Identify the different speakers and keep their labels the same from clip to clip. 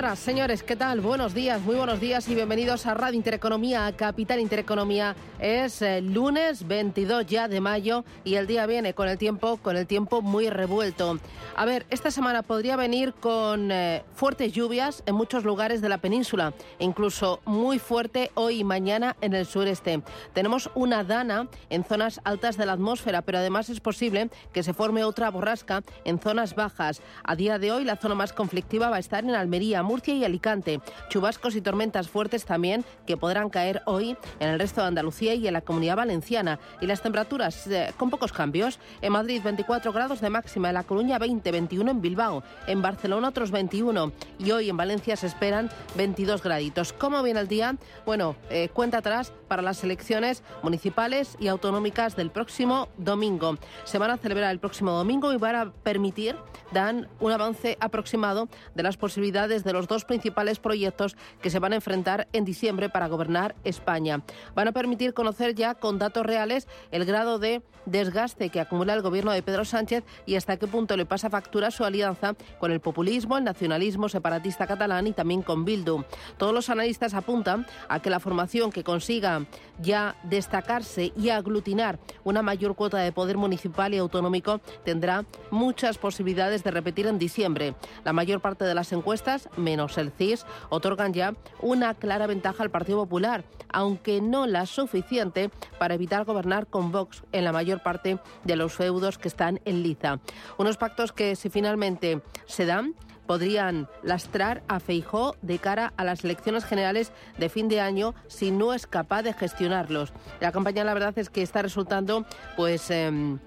Speaker 1: Señoras, señores, ¿qué tal? Buenos días, muy buenos días y bienvenidos a Radio Intereconomía, Capital Intereconomía. Es eh, lunes 22 ya de mayo y el día viene con el tiempo, con el tiempo muy revuelto. A ver, esta semana podría venir con eh, fuertes lluvias en muchos lugares de la península, incluso muy fuerte hoy y mañana en el sureste. Tenemos una dana en zonas altas de la atmósfera, pero además es posible que se forme otra borrasca en zonas bajas. A día de hoy la zona más conflictiva va a estar en Almería Murcia y Alicante. Chubascos y tormentas fuertes también que podrán caer hoy en el resto de Andalucía y en la comunidad valenciana. Y las temperaturas eh, con pocos cambios. En Madrid 24 grados de máxima, en La Coruña 20, 21 en Bilbao, en Barcelona otros 21 y hoy en Valencia se esperan 22 graditos. ¿Cómo viene el día? Bueno, eh, cuenta atrás para las elecciones municipales y autonómicas del próximo domingo. Se van a celebrar el próximo domingo y van a permitir, dan un avance aproximado de las posibilidades de los dos principales proyectos que se van a enfrentar en diciembre para gobernar España. Van a permitir conocer ya con datos reales el grado de desgaste que acumula el gobierno de Pedro Sánchez y hasta qué punto le pasa factura su alianza con el populismo, el nacionalismo separatista catalán y también con Bildu. Todos los analistas apuntan a que la formación que consiga ya destacarse y aglutinar una mayor cuota de poder municipal y autonómico tendrá muchas posibilidades de repetir en diciembre. La mayor parte de las encuestas menos el CIS, otorgan ya una clara ventaja al Partido Popular, aunque no la suficiente para evitar gobernar con Vox en la mayor parte de los feudos que están en liza. Unos pactos que si finalmente se dan, podrían lastrar a Feijó de cara a las elecciones generales de fin de año si no es capaz de gestionarlos. La campaña, la verdad, es que está resultando, pues. Em,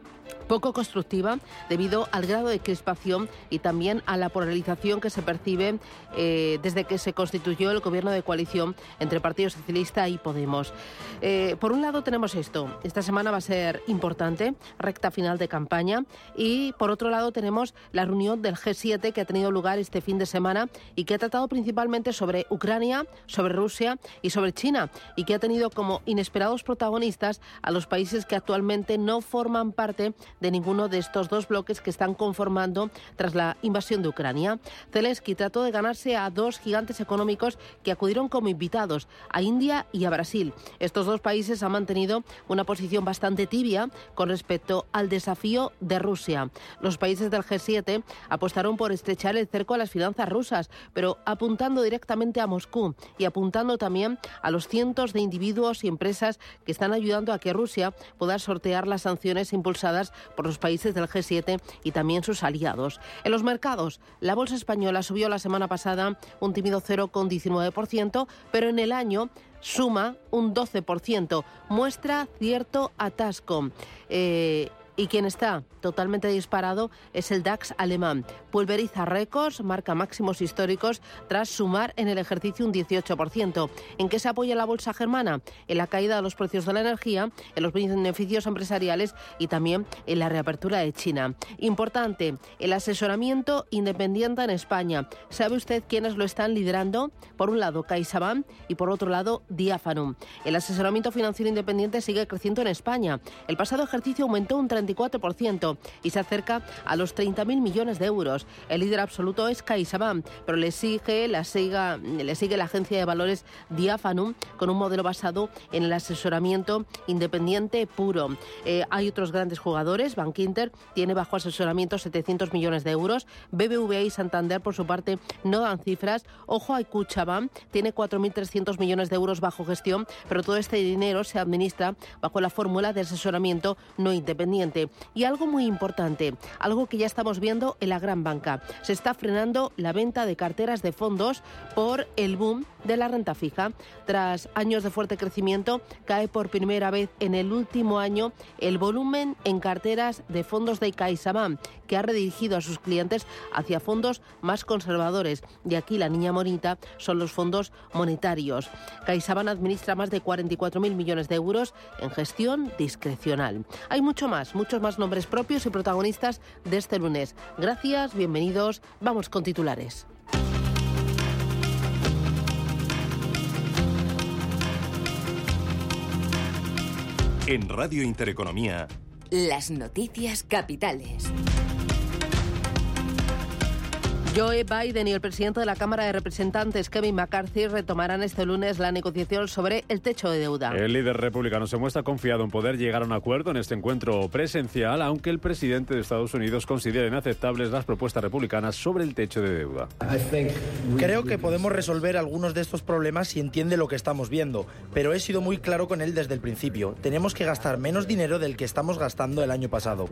Speaker 1: poco constructiva debido al grado de crispación y también a la polarización que se percibe eh, desde que se constituyó el gobierno de coalición entre Partido Socialista y Podemos. Eh, por un lado tenemos esto, esta semana va a ser importante, recta final de campaña, y por otro lado tenemos la reunión del G7 que ha tenido lugar este fin de semana y que ha tratado principalmente sobre Ucrania, sobre Rusia y sobre China, y que ha tenido como inesperados protagonistas a los países que actualmente no forman parte de ninguno de estos dos bloques que están conformando tras la invasión de Ucrania. Zelensky trató de ganarse a dos gigantes económicos que acudieron como invitados, a India y a Brasil. Estos dos países han mantenido una posición bastante tibia con respecto al desafío de Rusia. Los países del G7 apostaron por estrechar el cerco a las finanzas rusas, pero apuntando directamente a Moscú y apuntando también a los cientos de individuos y empresas que están ayudando a que Rusia pueda sortear las sanciones impulsadas por los países del G7 y también sus aliados. En los mercados, la bolsa española subió la semana pasada un tímido 0,19%, pero en el año suma un 12%. Muestra cierto atasco. Eh, y quien está totalmente disparado es el DAX alemán. Pulveriza récords, marca máximos históricos tras sumar en el ejercicio un 18%. ¿En qué se apoya la bolsa germana? En la caída de los precios de la energía, en los beneficios empresariales y también en la reapertura de China. Importante, el asesoramiento independiente en España. ¿Sabe usted quiénes lo están liderando? Por un lado, CaixaBank y por otro lado, Diafanum. El asesoramiento financiero independiente sigue creciendo en España. El pasado ejercicio aumentó un 30 y se acerca a los 30.000 millones de euros. El líder absoluto es CaixaBank, pero le sigue, la siga, le sigue la agencia de valores Diafanum con un modelo basado en el asesoramiento independiente puro. Eh, hay otros grandes jugadores. Bank Inter tiene bajo asesoramiento 700 millones de euros. BBVA y Santander, por su parte, no dan cifras. Ojo, hay Cuchabank, tiene 4.300 millones de euros bajo gestión, pero todo este dinero se administra bajo la fórmula de asesoramiento no independiente Y algo muy importante, algo que ya estamos viendo en la gran banca. Se está frenando la venta de carteras de fondos por el boom de la renta fija. Tras años de fuerte crecimiento, cae por primera vez en el último año el volumen en carteras de fondos de CaixaBank, que ha redirigido a sus clientes hacia fondos más conservadores. Y aquí la niña bonita son los fondos monetarios. CaixaBank administra más de 44.000 millones de euros en gestión discrecional. Hay mucho más, muchos más nombres propios y protagonistas de este lunes. Gracias, bienvenidos. Vamos con titulares.
Speaker 2: En Radio Intereconomía.
Speaker 3: Las noticias capitales.
Speaker 1: Joe Biden y el presidente de la Cámara de Representantes, Kevin McCarthy, retomarán este lunes la negociación sobre el techo de deuda.
Speaker 4: El líder republicano se muestra confiado en poder llegar a un acuerdo en este encuentro presencial, aunque el presidente de Estados Unidos considera inaceptables las propuestas republicanas sobre el techo de deuda.
Speaker 5: Creo que podemos resolver algunos de estos problemas si entiende lo que estamos viendo, pero he sido muy claro con él desde el principio. Tenemos que gastar menos dinero del que estamos gastando el año pasado.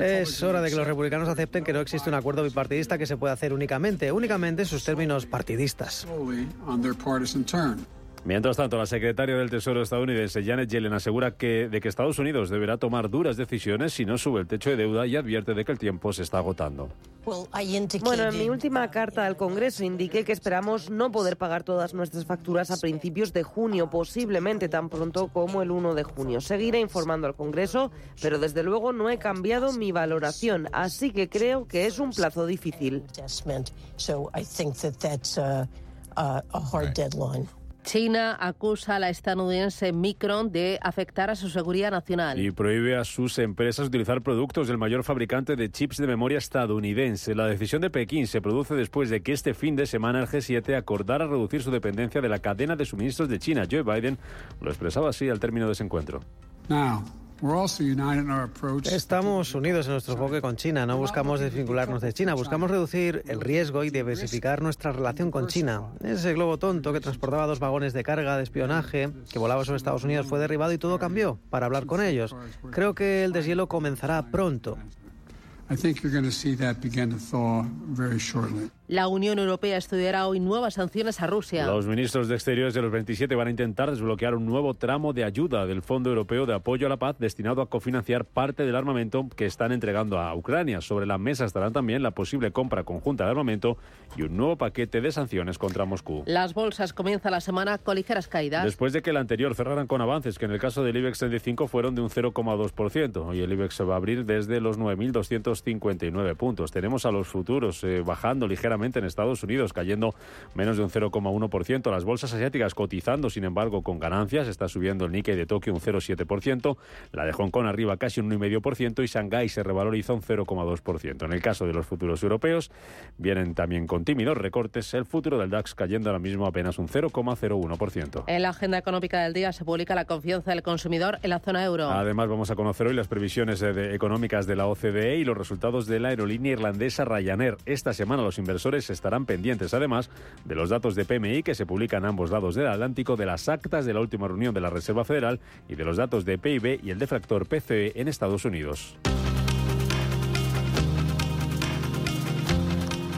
Speaker 6: Es hora de que los republicanos acepten que no existe un acuerdo bipartidista que se pueda hacer únicamente, únicamente en sus términos partidistas.
Speaker 4: Mientras tanto, la secretaria del Tesoro estadounidense Janet Yellen asegura que de que Estados Unidos deberá tomar duras decisiones si no sube el techo de deuda y advierte de que el tiempo se está agotando.
Speaker 7: Bueno, en mi última carta al Congreso indiqué que esperamos no poder pagar todas nuestras facturas a principios de junio, posiblemente tan pronto como el 1 de junio. Seguiré informando al Congreso, pero desde luego no he cambiado mi valoración, así que creo que es un plazo difícil.
Speaker 1: China acusa a la estadounidense Micron de afectar a su seguridad nacional.
Speaker 4: Y prohíbe a sus empresas utilizar productos del mayor fabricante de chips de memoria estadounidense. La decisión de Pekín se produce después de que este fin de semana el G7 acordara reducir su dependencia de la cadena de suministros de China. Joe Biden lo expresaba así al término de ese encuentro.
Speaker 6: Estamos unidos en nuestro enfoque con China. No buscamos desvincularnos de China, buscamos reducir el riesgo y diversificar nuestra relación con China. Ese globo tonto que transportaba dos vagones de carga de espionaje que volaba sobre Estados Unidos fue derribado y todo cambió para hablar con ellos. Creo que el deshielo comenzará pronto.
Speaker 1: La Unión Europea estudiará hoy nuevas sanciones a Rusia.
Speaker 4: Los ministros de Exteriores de los 27 van a intentar desbloquear un nuevo tramo de ayuda del Fondo Europeo de Apoyo a la Paz destinado a cofinanciar parte del armamento que están entregando a Ucrania. Sobre la mesa estarán también la posible compra conjunta de armamento y un nuevo paquete de sanciones contra Moscú.
Speaker 1: Las bolsas comienzan la semana con ligeras caídas.
Speaker 4: Después de que el anterior cerraran con avances que en el caso del IBEX 35 fueron de un 0,2%. Hoy el IBEX se va a abrir desde los 9.259 puntos. Tenemos a los futuros eh, bajando ligeramente en Estados Unidos, cayendo menos de un 0,1%. Las bolsas asiáticas cotizando, sin embargo, con ganancias. Está subiendo el Nikkei de Tokio un 0,7%, la de Hong Kong arriba casi un 1,5% y Shanghái se revaloriza un 0,2%. En el caso de los futuros europeos, vienen también con tímidos recortes. El futuro del DAX cayendo ahora mismo apenas un 0,01%.
Speaker 1: En la agenda económica del día se publica la confianza del consumidor en la zona euro.
Speaker 4: Además, vamos a conocer hoy las previsiones económicas de la OCDE y los resultados de la aerolínea irlandesa Ryanair. Esta semana los inversores estarán pendientes además de los datos de PMI que se publican ambos lados del Atlántico, de las actas de la última reunión de la Reserva Federal y de los datos de PIB y el defractor PCE en Estados Unidos.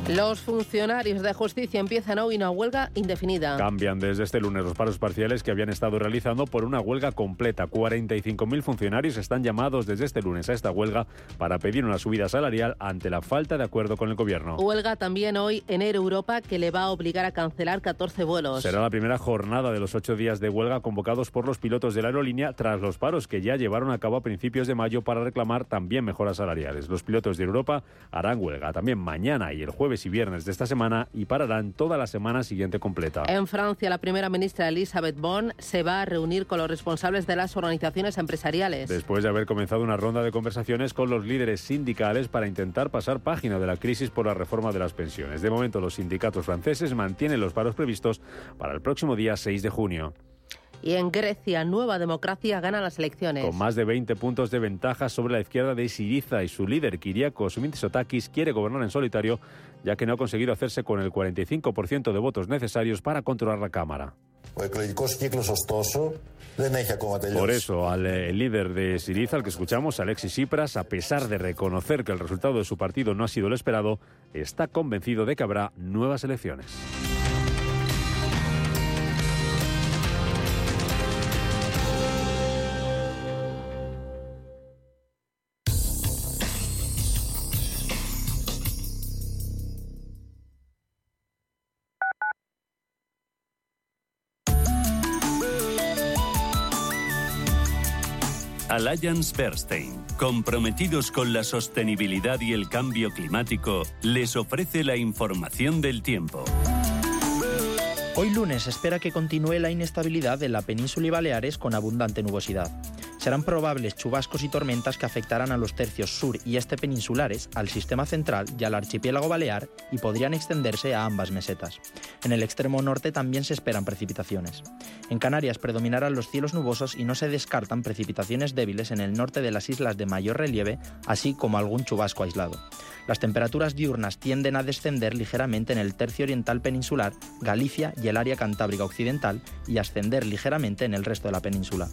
Speaker 1: Los funcionarios de justicia empiezan hoy una huelga indefinida.
Speaker 4: Cambian desde este lunes los paros parciales que habían estado realizando por una huelga completa. 45.000 funcionarios están llamados desde este lunes a esta huelga para pedir una subida salarial ante la falta de acuerdo con el gobierno.
Speaker 1: Huelga también hoy en Air Europa que le va a obligar a cancelar 14 vuelos.
Speaker 4: Será la primera jornada de los ocho días de huelga convocados por los pilotos de la aerolínea tras los paros que ya llevaron a cabo a principios de mayo para reclamar también mejoras salariales. Los pilotos de Europa harán huelga también mañana y el jueves y viernes de esta semana y pararán toda la semana siguiente completa.
Speaker 1: En Francia, la primera ministra Elisabeth Bon se va a reunir con los responsables de las organizaciones empresariales.
Speaker 4: Después de haber comenzado una ronda de conversaciones con los líderes sindicales para intentar pasar página de la crisis por la reforma de las pensiones. De momento, los sindicatos franceses mantienen los paros previstos para el próximo día 6 de junio.
Speaker 1: Y en Grecia, Nueva Democracia gana las elecciones.
Speaker 4: Con más de 20 puntos de ventaja sobre la izquierda de Siriza y su líder, Kyriakos Mitsotakis, quiere gobernar en solitario, ya que no ha conseguido hacerse con el 45% de votos necesarios para controlar la Cámara. Por eso, al eh, líder de Siriza, al que escuchamos, Alexis Tsipras, a pesar de reconocer que el resultado de su partido no ha sido el esperado, está convencido de que habrá nuevas elecciones.
Speaker 8: Alliance Bernstein, comprometidos con la sostenibilidad y el cambio climático, les ofrece la información del tiempo.
Speaker 9: Hoy lunes espera que continúe la inestabilidad de la península y Baleares con abundante nubosidad. Serán probables chubascos y tormentas que afectarán a los tercios sur y este peninsulares, al sistema central y al archipiélago balear y podrían extenderse a ambas mesetas. En el extremo norte también se esperan precipitaciones. En Canarias predominarán los cielos nubosos y no se descartan precipitaciones débiles en el norte de las islas de mayor relieve, así como algún chubasco aislado. Las temperaturas diurnas tienden a descender ligeramente en el tercio oriental peninsular, Galicia y el área cantábrica occidental y ascender ligeramente en el resto de la península.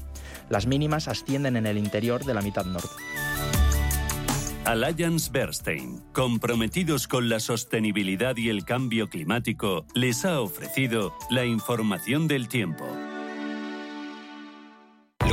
Speaker 9: Las mínimas ascienden en el interior de la mitad norte.
Speaker 8: Alliance Bernstein, comprometidos con la sostenibilidad y el cambio climático, les ha ofrecido la información del tiempo.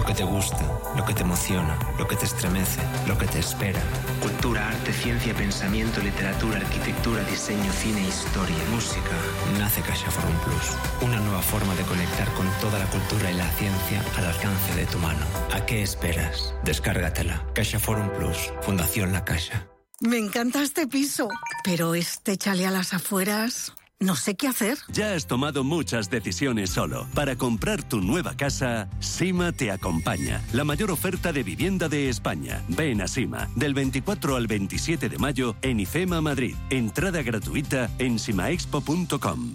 Speaker 10: Lo que te gusta, lo que te emociona, lo que te estremece, lo que te espera. Cultura, arte, ciencia, pensamiento, literatura, arquitectura, diseño, cine, historia, música. Nace Caixa Forum Plus. Una nueva forma de conectar con toda la cultura y la ciencia al alcance de tu mano. ¿A qué esperas? Descárgatela. Caixa Forum Plus. Fundación La Caixa.
Speaker 11: Me encanta este piso, pero este chale a las afueras... No sé qué hacer.
Speaker 8: Ya has tomado muchas decisiones solo. Para comprar tu nueva casa, Sima te acompaña. La mayor oferta de vivienda de España. Ven a Sima, del 24 al 27 de mayo en IFEMA Madrid. Entrada gratuita en simaexpo.com.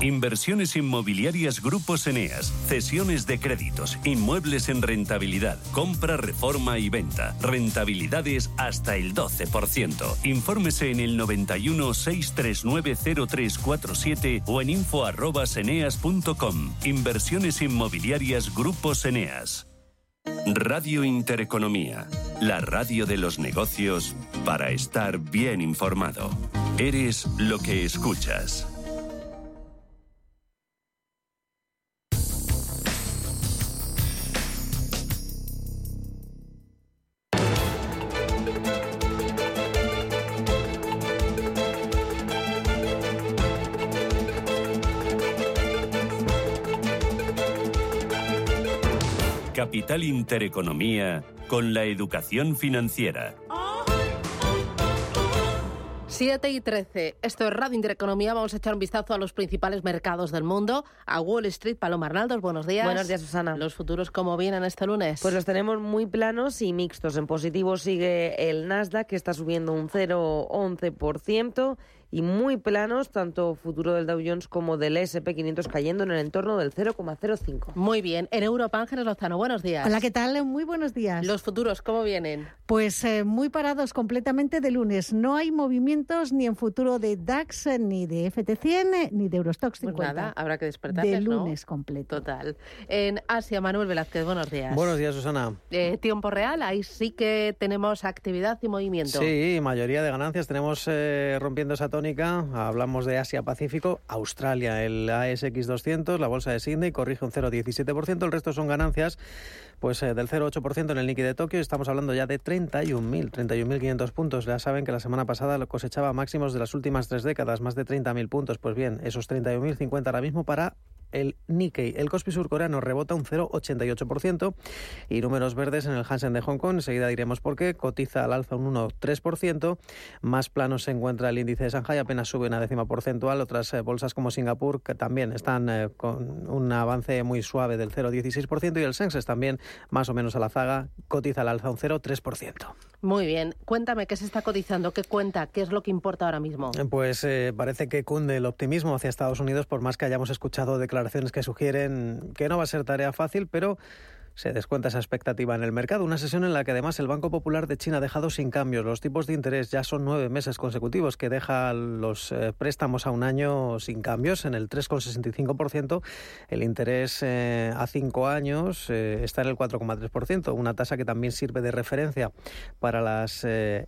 Speaker 8: Inversiones inmobiliarias Grupos Eneas, cesiones de créditos, inmuebles en rentabilidad, compra, reforma y venta, rentabilidades hasta el 12%. Infórmese en el 91 639 0347 o en info@eneas.com. Inversiones inmobiliarias Grupos Eneas. Radio Intereconomía, la radio de los negocios para estar bien informado. Eres lo que escuchas. Capital Intereconomía con la educación financiera.
Speaker 1: 7 y 13. Esto es Radio Intereconomía. Vamos a echar un vistazo a los principales mercados del mundo. A Wall Street, Paloma Arnaldos, buenos días.
Speaker 7: Buenos días, Susana.
Speaker 1: ¿Los futuros cómo vienen este lunes?
Speaker 7: Pues los tenemos muy planos y mixtos. En positivo sigue el Nasdaq, que está subiendo un 0,11% y muy planos, tanto futuro del Dow Jones como del SP500 cayendo en el entorno del 0,05.
Speaker 1: Muy bien. En Europa, Ángeles Lozano, buenos días.
Speaker 12: Hola, ¿qué tal? Muy buenos días.
Speaker 1: ¿Los futuros cómo vienen?
Speaker 12: Pues eh, muy parados completamente de lunes. No hay movimientos ni en futuro de DAX, ni de FT100, ni de Eurostox 50.
Speaker 1: Pues nada, habrá que despertar.
Speaker 12: De lunes completo.
Speaker 1: Total. En Asia, Manuel Velázquez, buenos días.
Speaker 6: Buenos días, Susana.
Speaker 1: Eh, tiempo real, ahí sí que tenemos actividad y movimiento.
Speaker 6: Sí, mayoría de ganancias. Tenemos eh, rompiendo esa tónica. Hablamos de Asia-Pacífico, Australia, el ASX 200, la bolsa de Sydney corrige un 0,17%. El resto son ganancias pues eh, del 0,8% en el Nikkei de Tokio. Estamos hablando ya de 31.000, 31.500 puntos. Ya saben que la semana pasada cosechaba máximos de las últimas tres décadas, más de 30.000 puntos. Pues bien, esos 31.050 ahora mismo para el Nikkei. El Kospi surcoreano rebota un 0,88% y números verdes en el Hansen de Hong Kong. Enseguida diremos por qué. Cotiza al alza un 1,3%. Más plano se encuentra el índice de Shanghai, apenas sube una décima porcentual. Otras eh, bolsas como Singapur que también están eh, con un avance muy suave del 0,16% y el Sensex también más o menos a la zaga, cotiza al alza un 0,3%.
Speaker 1: Muy bien. Cuéntame qué se está cotizando, qué cuenta, qué es lo que importa ahora mismo.
Speaker 6: Pues eh, parece que cunde el optimismo hacia Estados Unidos, por más que hayamos escuchado declaraciones que sugieren que no va a ser tarea fácil, pero se descuenta esa expectativa en el mercado. Una sesión en la que además el Banco Popular de China ha dejado sin cambios. Los tipos de interés ya son nueve meses consecutivos que deja los eh, préstamos a un año sin cambios en el 3,65%. El interés eh, a cinco años eh, está en el 4,3%, una tasa que también sirve de referencia para las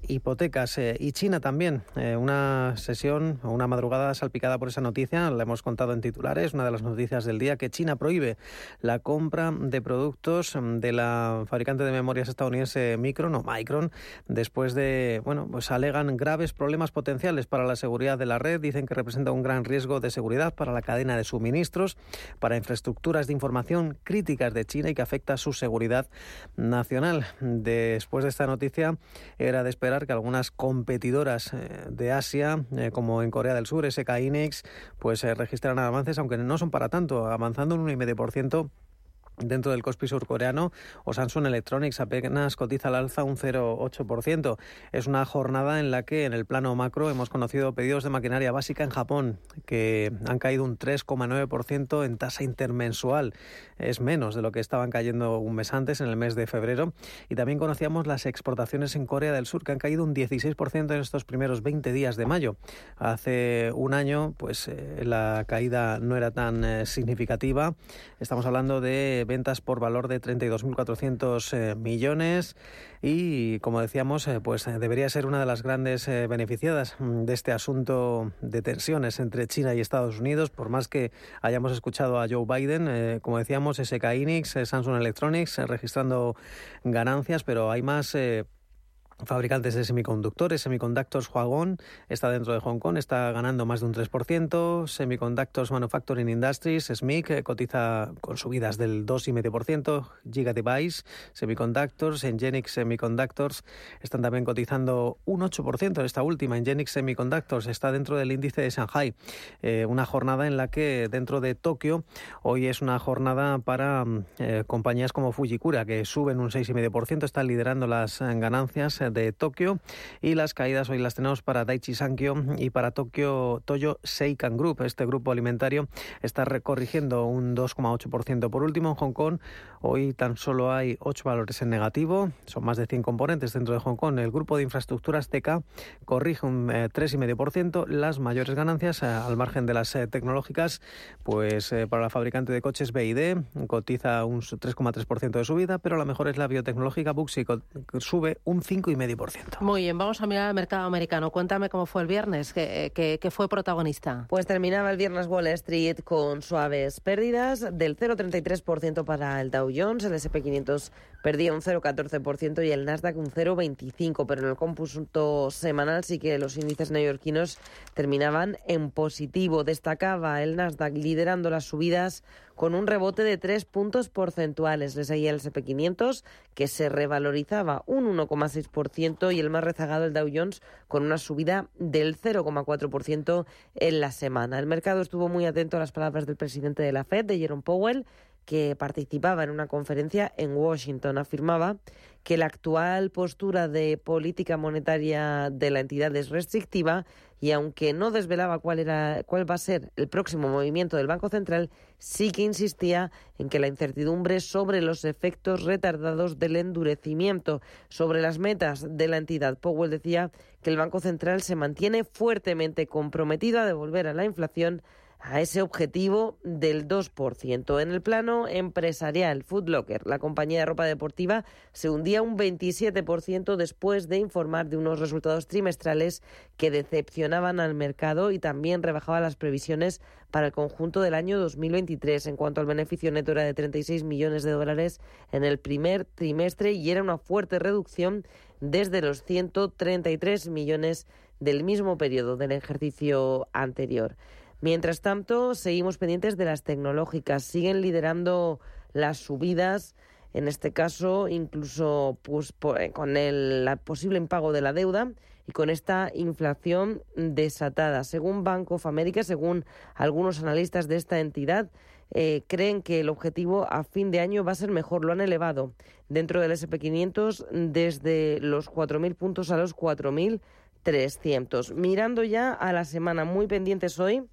Speaker 6: hipotecas. y China también, una sesión o una madrugada salpicada por esa noticia, la hemos contado en titulares, una de las noticias del día, que China prohíbe la compra de productos Mm, de la fabricante de memorias estadounidense Micron o Micron después de, bueno, pues alegan graves problemas potenciales para la seguridad de la red, dicen que representa un gran riesgo de seguridad para la cadena de suministros, para infraestructuras de información críticas de China y que afecta su seguridad nacional. Después de esta noticia era de esperar que algunas competidoras eh, de Asia, eh, como en Corea del Sur, SK Inex, pues eh, registraran avances, aunque no son para tanto, avanzando un 1,5% Dentro del Kospi surcoreano, o Samsung Electronics apenas cotiza al alza un 0,8%. Es una jornada en la que, en el plano macro, hemos conocido pedidos de maquinaria básica en Japón, que han caído un 3,9% en tasa intermensual. Es menos de lo que estaban cayendo un mes antes, en el mes de febrero. Y también conocíamos las exportaciones en Corea del Sur, que han caído un 16% en estos primeros 20 días de mayo. Hace un año, pues eh, la caída no era tan eh, significativa. Estamos hablando de ventas por valor de 32.400 eh, millones y, como decíamos, eh, pues eh, debería ser una de las grandes beneficiadas mm, de este asunto de tensiones entre China y Estados Unidos, por más que hayamos escuchado a Joe Biden, como decíamos, SK Inix, Samsung Electronics registrando ganancias, pero hay más fabricantes de semiconductores, Semiconductors Huagón está dentro de Hong Kong, está ganando más de un 3%, Semiconductors Manufacturing Industries, SMIC, eh, cotiza con subidas del 2,5%, Giga Device, Semiconductors, Engenix Semiconductors están también cotizando un 8%, esta última, Engenix Semiconductors, está dentro del índice de Shanghai, eh, una jornada en la que dentro de Tokio hoy es una jornada para mm, eh, compañías como Fujikura, que suben un 6,5%, están liderando las ganancias de Tokio y las caídas hoy las tenemos para Daiichi Sankyo y para Tokio Toyo Seikan Group. Este grupo alimentario está recorrigiendo un 2,8%. Por último, en Hong Kong hoy tan solo hay ocho valores en negativo. Son más de 100 componentes dentro de Hong Kong. El grupo de infraestructuras TK corrige un 3,5%. Eh, las mayores ganancias eh, al margen de las eh, tecnológicas, pues para la fabricante de coches BID cotiza un 3,3% de subida, pero la mejor es la biotecnológica Buxi, sube un 5
Speaker 1: muy bien, vamos a mirar al mercado americano. Cuéntame cómo fue el viernes, que, fue protagonista.
Speaker 7: Pues terminaba el viernes Wall Street con suaves pérdidas del 0,33% para el Dow Jones, el SP500 perdía un 0,14% y el Nasdaq un 0,25%, pero en el cómputo semanal sí que los índices neoyorquinos terminaban en positivo. Destacaba el Nasdaq liderando las subidas con un rebote de tres puntos porcentuales. Le seguía el SP500, que se revalorizaba un 1,6% y el más rezagado, el Dow Jones, con una subida del 0,4% en la semana. El mercado estuvo muy atento a las palabras del presidente de la Fed, de Jerome Powell, que participaba en una conferencia en Washington. Afirmaba que la actual postura de política monetaria de la entidad es restrictiva y aunque no desvelaba cuál era cuál va a ser el próximo movimiento del Banco Central, sí que insistía en que la incertidumbre sobre los efectos retardados del endurecimiento sobre las metas de la entidad. Powell decía que el Banco Central se mantiene fuertemente comprometido a devolver a la inflación a ese objetivo del 2%. En el plano empresarial, Food Locker, la compañía de ropa deportiva, se hundía un 27% después de informar de unos resultados trimestrales que decepcionaban al mercado y también rebajaba las previsiones para el conjunto del año 2023. En cuanto al beneficio neto era de 36 millones de dólares en el primer trimestre y era una fuerte reducción desde los 133 millones del mismo periodo del ejercicio anterior. Mientras tanto, seguimos pendientes de las tecnológicas. Siguen liderando las subidas en este caso incluso pues, eh, con el posible impago de la deuda y con esta inflación desatada. Según Bank of America, según algunos analistas de esta entidad, eh, creen que el objetivo a fin de año va a ser mejor. Lo han elevado dentro del SP500 desde los 4.000 puntos a los 4.300. Mirando ya a la semana, muy pendientes hoy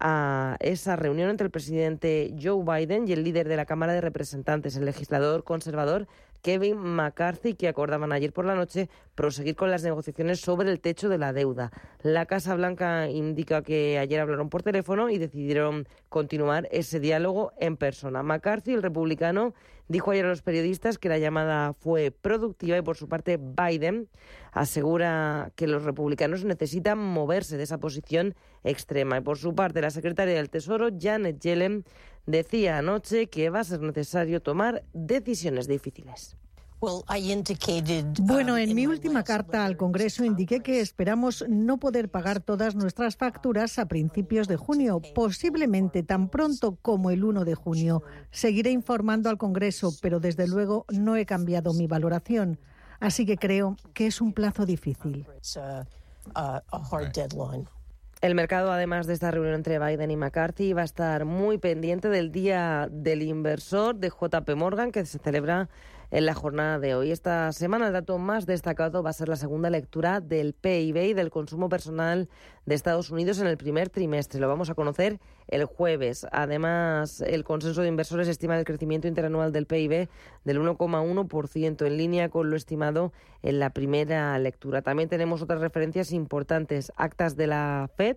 Speaker 7: a esa reunión entre el presidente Joe Biden y el líder de la Cámara de Representantes, el legislador conservador Kevin McCarthy, que acordaban ayer por la noche proseguir con las negociaciones sobre el techo de la deuda. La Casa Blanca indica que ayer hablaron por teléfono y decidieron continuar ese diálogo en persona. McCarthy, el republicano, dijo ayer a los periodistas que la llamada fue productiva y por su parte Biden asegura que los republicanos necesitan moverse de esa posición extrema. Y por su parte, la secretaria del Tesoro, Janet Yellen, decía anoche que va a ser necesario tomar decisiones difíciles.
Speaker 12: Bueno, en mi última carta al Congreso indiqué que esperamos no poder pagar todas nuestras facturas a principios de junio, posiblemente tan pronto como el 1 de junio. Seguiré informando al Congreso, pero desde luego no he cambiado mi valoración. Así que creo que es un plazo difícil.
Speaker 7: El mercado, además de esta reunión entre Biden y McCarthy, va a estar muy pendiente del Día del Inversor de JP Morgan, que se celebra en la jornada de hoy. Esta semana el dato más destacado va a ser la segunda lectura del PIB y del consumo personal de Estados Unidos en el primer trimestre. Lo vamos a conocer el jueves. Además, el consenso de inversores estima el crecimiento interanual del PIB del 1,1% en línea con lo estimado en la primera lectura. También tenemos otras referencias importantes, actas de la FED,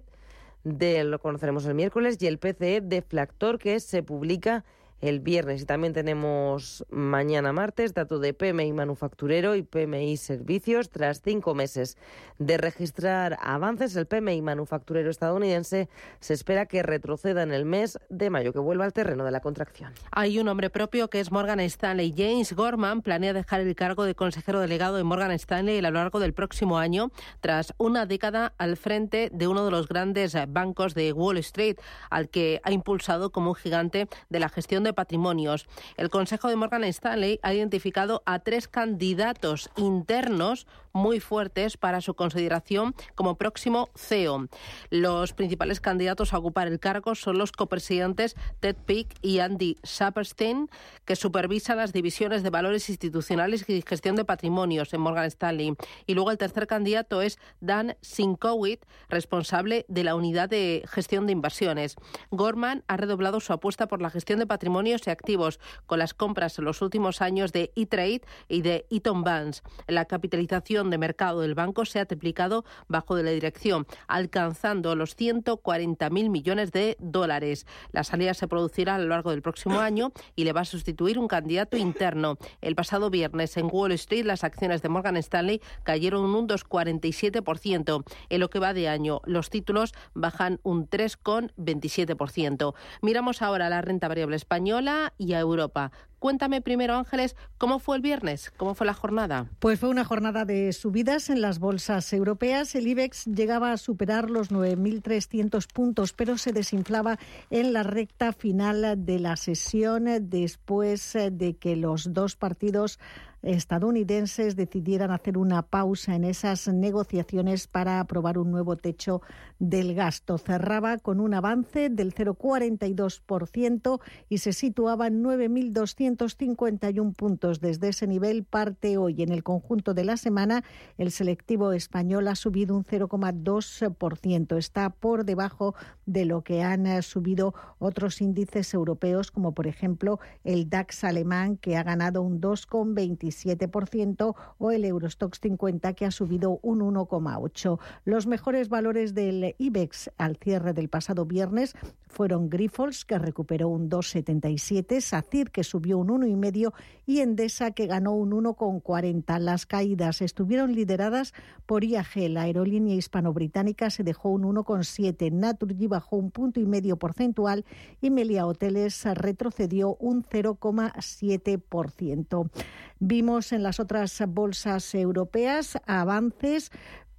Speaker 7: de, lo conoceremos el miércoles, y el PCE deflactor que se publica el viernes. Y también tenemos mañana martes dato de PMI manufacturero y PMI servicios. Tras cinco meses de registrar avances, el PMI manufacturero estadounidense se espera que retroceda en el mes de mayo, que vuelva al terreno de la contracción.
Speaker 1: Hay un hombre propio que es Morgan Stanley. James Gorman planea dejar el cargo de consejero delegado de Morgan Stanley a lo largo del próximo año, tras una década al frente de uno de los grandes bancos de Wall Street, al que ha impulsado como un gigante de la gestión de patrimonios. El Consejo de Morgan Stanley ha identificado a tres candidatos internos muy fuertes para su consideración como próximo CEO. Los principales candidatos a ocupar el cargo son los copresidentes Ted Pick y Andy Saperstein, que supervisan las divisiones de valores institucionales y gestión de patrimonios en Morgan Stanley. Y luego el tercer candidato es Dan Sinkowitz, responsable de la unidad de gestión de inversiones. Gorman ha redoblado su apuesta por la gestión de patrimonios y activos con las compras en los últimos años de E-Trade y de Eaton Vance. La capitalización de mercado del banco se ha triplicado bajo de la dirección, alcanzando los 140.000 millones de dólares. La salida se producirá a lo largo del próximo año y le va a sustituir un candidato interno. El pasado viernes en Wall Street las acciones de Morgan Stanley cayeron un 2,47%. En lo que va de año, los títulos bajan un 3,27%. Miramos ahora la renta variable española y a Europa. Cuéntame primero, Ángeles, ¿cómo fue el viernes? ¿Cómo fue la jornada?
Speaker 12: Pues fue una jornada de subidas en las bolsas europeas. El IBEX llegaba a superar los 9.300 puntos, pero se desinflaba en la recta final de la sesión después de que los dos partidos estadounidenses decidieran hacer una pausa en esas negociaciones para aprobar un nuevo techo del gasto. Cerraba con un avance del 0,42% y se situaba en 9.251 puntos. Desde ese nivel parte hoy. En el conjunto de la semana, el selectivo español ha subido un 0,2%. Está por debajo de lo que han subido otros índices europeos, como por ejemplo el DAX alemán, que ha ganado un 2,25%. 7% o el Eurostox 50 que ha subido un 1,8%. Los mejores valores del IBEX al cierre del pasado viernes fueron Grifols, que recuperó un 2,77, SACIR, que subió un 1,5 y Endesa, que ganó un 1,40. Las caídas estuvieron lideradas por IAG. La aerolínea hispano-británica se dejó un 1,7. Naturgy bajó un punto y medio porcentual y Melia Hoteles retrocedió un 0,7%. Vimos en las otras bolsas europeas avances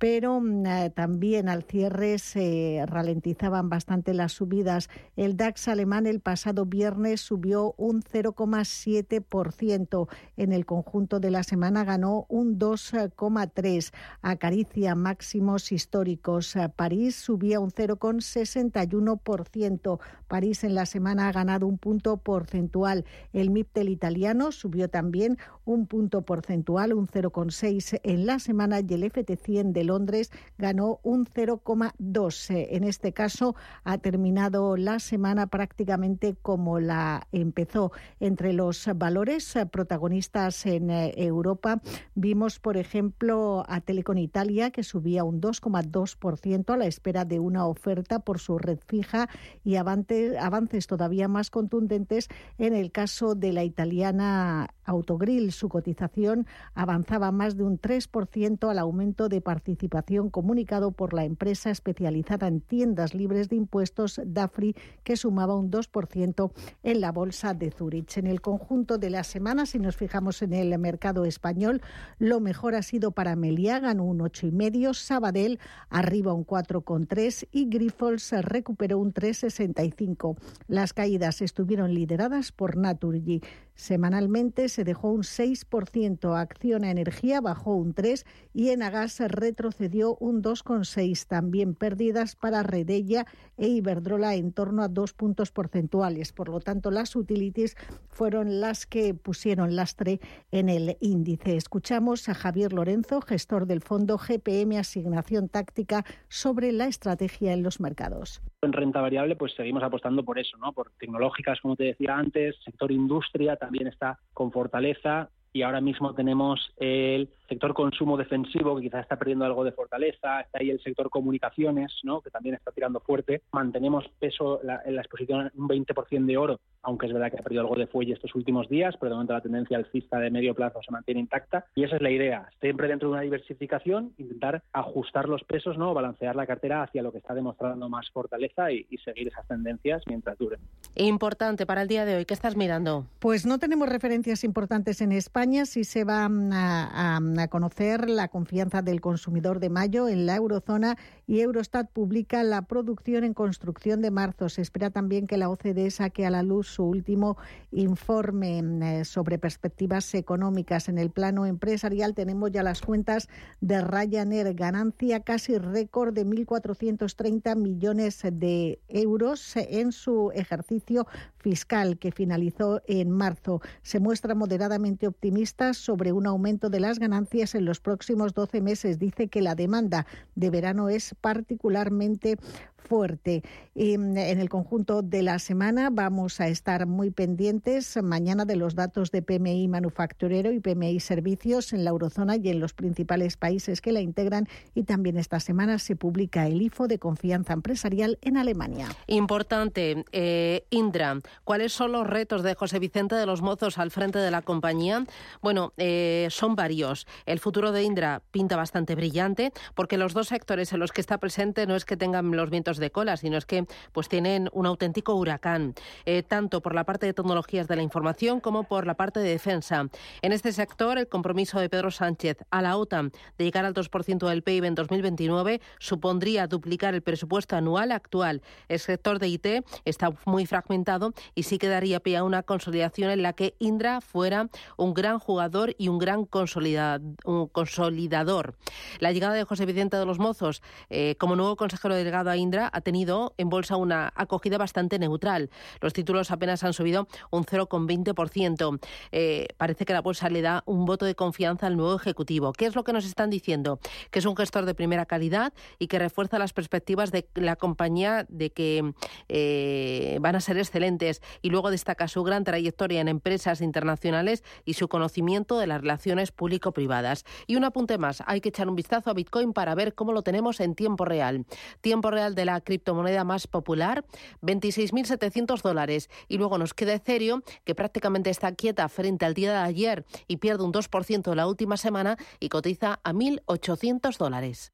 Speaker 12: pero mm, eh, también al cierre se ralentizaban bastante las subidas. El DAX alemán el pasado viernes subió un 0,7%. En el conjunto de la semana ganó un 2,3%. Acaricia máximos históricos. París subía un 0,61%. París en la semana ha ganado un punto porcentual. El MIP del italiano subió también un punto porcentual, un 0,6 en la semana y el FT100 de Londres ganó un 0,2. En este caso ha terminado la semana prácticamente como la empezó. Entre los valores protagonistas en eh, Europa vimos, por ejemplo, a Telecom Italia que subía un 2,2% a la espera de una oferta por su red fija y avances todavía más contundentes en el caso de la italiana Autogrill. Su cotización avanzaba más de un 3% al aumento de participación comunicado por la empresa especializada en tiendas libres de impuestos DAFRI, que sumaba un 2% en la bolsa de Zurich. En el conjunto de la semana, si nos fijamos en el mercado español, lo mejor ha sido para Meliá, ganó un 8,5, Sabadell arriba un 4,3 y Grifols recuperó un 3,65. Las caídas estuvieron lideradas por Naturgy. Semanalmente se dejó un 6%, Acción a Energía bajó un 3% y Enagas retrocedió un 2,6%. También pérdidas para Redella e Iberdrola en torno a dos puntos porcentuales. Por lo tanto, las utilities fueron las que pusieron lastre en el índice. Escuchamos a Javier Lorenzo, gestor del fondo GPM Asignación Táctica, sobre la estrategia en los mercados.
Speaker 13: En renta variable, pues seguimos apostando por eso, ¿no? Por tecnológicas, como te decía antes, sector industria también está con fortaleza y ahora mismo tenemos el sector consumo defensivo, que quizás está perdiendo algo de fortaleza, está ahí el sector comunicaciones, ¿no? que también está tirando fuerte. Mantenemos peso en la exposición un 20% de oro, aunque es verdad que ha perdido algo de fuelle estos últimos días, pero de momento la tendencia alcista de medio plazo se mantiene intacta. Y esa es la idea, siempre dentro de una diversificación, intentar ajustar los pesos, ¿no? balancear la cartera hacia lo que está demostrando más fortaleza y, y seguir esas tendencias mientras duren.
Speaker 1: Importante para el día de hoy, ¿qué estás mirando?
Speaker 12: Pues no tenemos referencias importantes en España, si se va a, a conocer la confianza del consumidor de mayo en la eurozona y Eurostat publica la producción en construcción de marzo. Se espera también que la OCDE saque a la luz su último informe eh, sobre perspectivas económicas. En el plano empresarial tenemos ya las cuentas de Ryanair, ganancia casi récord de 1.430 millones de euros en su ejercicio fiscal que finalizó en marzo. Se muestra moderadamente optimista sobre un aumento de las ganancias en los próximos 12 meses. Dice que la demanda de verano es particularmente fuerte. Y en el conjunto de la semana vamos a estar muy pendientes mañana de los datos de PMI manufacturero y PMI servicios en la eurozona y en los principales países que la integran. Y también esta semana se publica el IFO de confianza empresarial en Alemania.
Speaker 1: Importante, eh, Indra, ¿cuáles son los retos de José Vicente de los Mozos al frente de la compañía? Bueno, eh, son varios. El futuro de Indra pinta bastante brillante porque los dos sectores en los que está presente no es que tengan los vientos de cola, sino es que pues tienen un auténtico huracán, eh, tanto por la parte de tecnologías de la información como por la parte de defensa. En este sector, el compromiso de Pedro Sánchez a la OTAN de llegar al 2% del PIB en 2029 supondría duplicar el presupuesto anual actual. El sector de IT está muy fragmentado y sí quedaría pie a una consolidación en la que Indra fuera un gran jugador y un gran consolidador. La llegada de José Vicente de los Mozos eh, como nuevo consejero delegado a Indra ha tenido en bolsa una acogida bastante neutral. Los títulos apenas han subido un 0,20%. Eh, parece que la bolsa le da un voto de confianza al nuevo ejecutivo. ¿Qué es lo que nos están diciendo? Que es un gestor de primera calidad y que refuerza las perspectivas de la compañía de que eh, van a ser excelentes. Y luego destaca su gran trayectoria en empresas internacionales y su conocimiento de las relaciones público-privadas. Y un apunte más, hay que echar un vistazo a Bitcoin para ver cómo lo tenemos en tiempo real. Tiempo real de la criptomoneda más popular, 26.700 dólares. Y luego nos queda Ethereum, que prácticamente está quieta frente al día de ayer y pierde un 2% la última semana y cotiza a 1.800 dólares.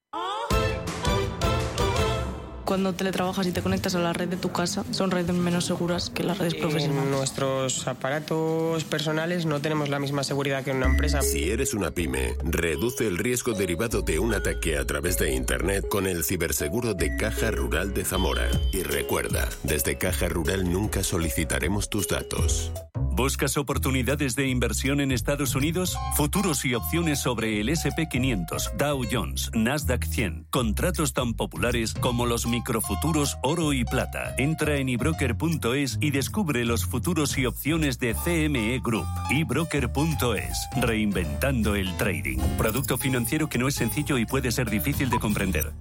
Speaker 14: Cuando teletrabajas y te conectas a la red de tu casa, son redes menos seguras que las redes profesionales.
Speaker 15: En nuestros aparatos personales no tenemos la misma seguridad que en una empresa.
Speaker 16: Si eres una pyme, reduce el riesgo derivado de un ataque a través de Internet con el ciberseguro de Caja Rural de Zamora. Y recuerda, desde Caja Rural nunca solicitaremos tus datos.
Speaker 8: ¿Buscas oportunidades de inversión en Estados Unidos? Futuros y opciones sobre el SP500, Dow Jones, Nasdaq 100. Contratos tan populares como los microfuturos oro y plata. Entra en ebroker.es y descubre los futuros y opciones de CME Group. ebroker.es. Reinventando el trading. Producto financiero que no es sencillo y puede ser difícil de comprender.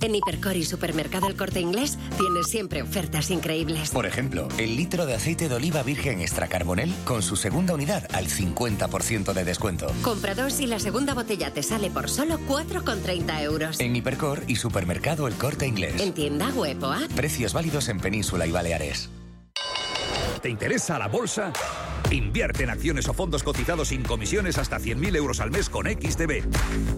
Speaker 17: En Hipercor y Supermercado El Corte Inglés tienes siempre ofertas increíbles.
Speaker 18: Por ejemplo, el litro de aceite de oliva virgen extra carbonel con su segunda unidad al 50% de descuento.
Speaker 17: Compra dos y la segunda botella te sale por solo 4,30 euros.
Speaker 18: En Hipercor y Supermercado El Corte Inglés.
Speaker 17: En tienda web o app.
Speaker 18: Precios válidos en Península y Baleares.
Speaker 19: ¿Te interesa la bolsa? Invierte en acciones o fondos cotizados sin comisiones hasta 100.000 euros al mes con XTB.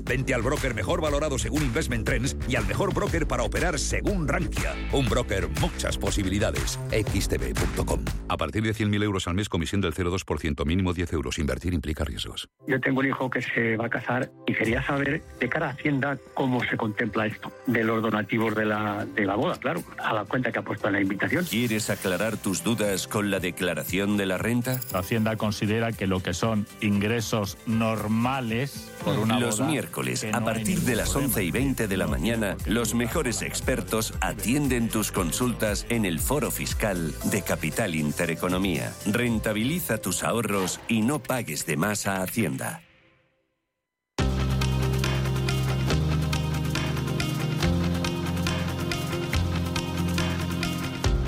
Speaker 19: Vente al broker mejor valorado según Investment Trends y al mejor broker para operar según Rankia. Un broker, muchas posibilidades. XTB.com.
Speaker 20: A partir de 100.000 euros al mes, comisión del 0,2%, mínimo 10 euros. Invertir implica riesgos.
Speaker 21: Yo tengo un hijo que se va a casar y quería saber de cara a Hacienda cómo se contempla esto. De los donativos de la, de la boda, claro, a la cuenta que ha puesto en la invitación.
Speaker 8: ¿Quieres aclarar tus dudas con la declaración de la renta?
Speaker 22: Hacienda considera que lo que son ingresos normales por una
Speaker 8: Los miércoles, a partir de las 11 y 20 de la mañana, los mejores expertos atienden tus consultas en el Foro Fiscal de Capital Intereconomía. Rentabiliza tus ahorros y no pagues de más a Hacienda.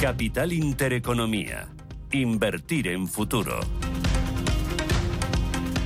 Speaker 8: Capital Intereconomía. Invertir en futuro.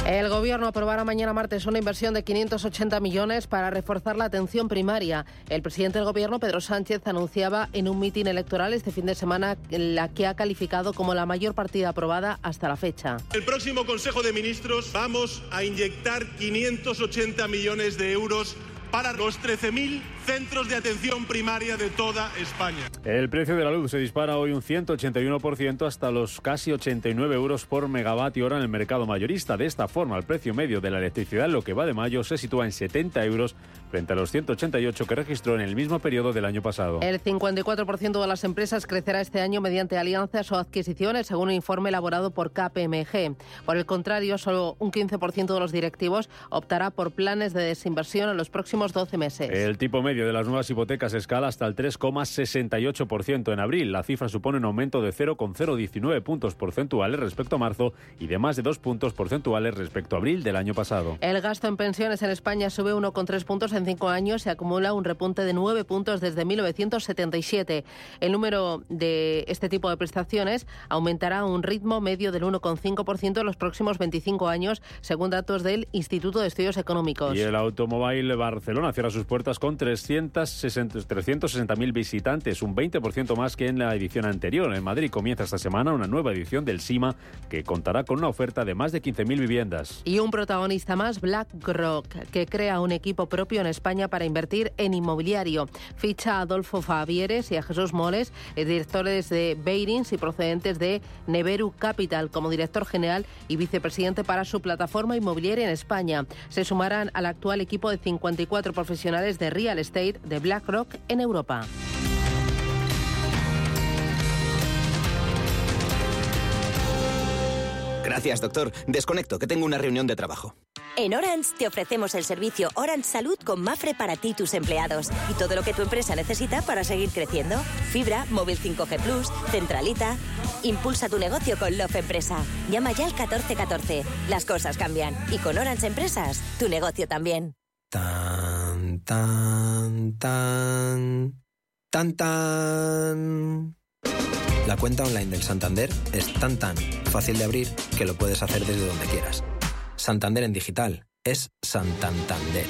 Speaker 1: El Gobierno aprobará mañana martes una inversión de 580 millones para reforzar la atención primaria. El presidente del Gobierno, Pedro Sánchez, anunciaba en un mitin electoral este fin de semana la que ha calificado como la mayor partida aprobada hasta la fecha.
Speaker 23: El próximo Consejo de Ministros vamos a inyectar 580 millones de euros para los 13.000 centros de atención primaria de toda España.
Speaker 4: El precio de la luz se dispara hoy un 181% hasta los casi 89 euros por megavatio hora en el mercado mayorista. De esta forma, el precio medio de la electricidad en lo que va de mayo se sitúa en 70 euros frente a los 188 que registró en el mismo periodo del año pasado.
Speaker 1: El 54% de las empresas crecerá este año mediante alianzas o adquisiciones, según un informe elaborado por KPMG. Por el contrario, solo un 15% de los directivos optará por planes de desinversión en los próximos 12 meses.
Speaker 4: El tipo medio de las nuevas hipotecas escala hasta el 3,68% en abril. La cifra supone un aumento de 0,019 puntos porcentuales respecto a marzo y de más de 2 puntos porcentuales respecto a abril del año pasado.
Speaker 1: El gasto en pensiones en España sube 1,3 puntos en cinco años y acumula un repunte de 9 puntos desde 1977. El número de este tipo de prestaciones aumentará a un ritmo medio del 1,5% en los próximos 25 años, según datos del Instituto de Estudios Económicos.
Speaker 4: Y el Automóvil Barcelona cierra sus puertas con 360.000 visitantes, un 20% más que en la edición anterior. En Madrid comienza esta semana una nueva edición del SIMA que contará con una oferta de más de 15.000 viviendas.
Speaker 1: Y un protagonista más, BlackRock, que crea un equipo propio en España para invertir en inmobiliario. Ficha a Adolfo Fabieres y a Jesús Moles, eh, directores de Beirins y procedentes de Neveru Capital, como director general y vicepresidente para su plataforma inmobiliaria en España. Se sumarán al actual equipo de 54 profesionales de real estate de BlackRock en Europa.
Speaker 24: Gracias, doctor. Desconecto, que tengo una reunión de trabajo.
Speaker 25: En Orange te ofrecemos el servicio Orange Salud con Mafre para ti y tus empleados. Y todo lo que tu empresa necesita para seguir creciendo. Fibra, móvil 5G Plus, centralita. Impulsa tu negocio con Love Empresa. Llama ya al 1414. Las cosas cambian. Y con Orange Empresas, tu negocio también.
Speaker 26: Tan, tan, tan. Tan, tan. La cuenta online del Santander es tan tan fácil de abrir que lo puedes hacer desde donde quieras. Santander en digital es Santander.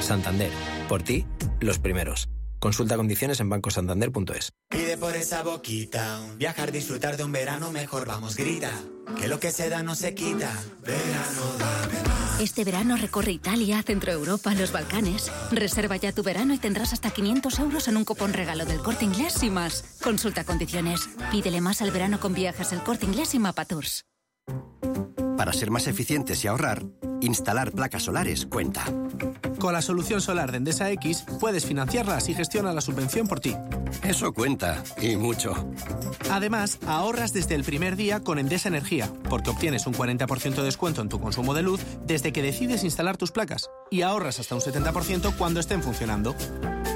Speaker 26: Santander, por ti, los primeros. Consulta condiciones en bancosantander.es.
Speaker 10: Pide por esa boquita, viajar, disfrutar de un verano mejor, vamos, grita, que lo que se da no se quita. Verano, dame más.
Speaker 27: Este verano recorre Italia, Centro Europa, los Balcanes. Reserva ya tu verano y tendrás hasta 500 euros en un cupón regalo del corte inglés y más. Consulta condiciones. Pídele más al verano con viajes el corte inglés y Mapa Tours.
Speaker 28: Para ser más eficientes y ahorrar, instalar placas solares cuenta.
Speaker 29: Con la solución solar de Endesa X puedes financiarlas y gestiona la subvención por ti.
Speaker 28: Eso cuenta, y mucho.
Speaker 29: Además, ahorras desde el primer día con Endesa Energía, porque obtienes un 40% de descuento en tu consumo de luz desde que decides instalar tus placas y ahorras hasta un 70% cuando estén funcionando.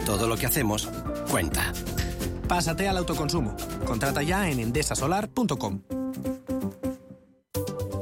Speaker 28: Todo lo que hacemos cuenta.
Speaker 29: Pásate al autoconsumo. Contrata ya en endesasolar.com.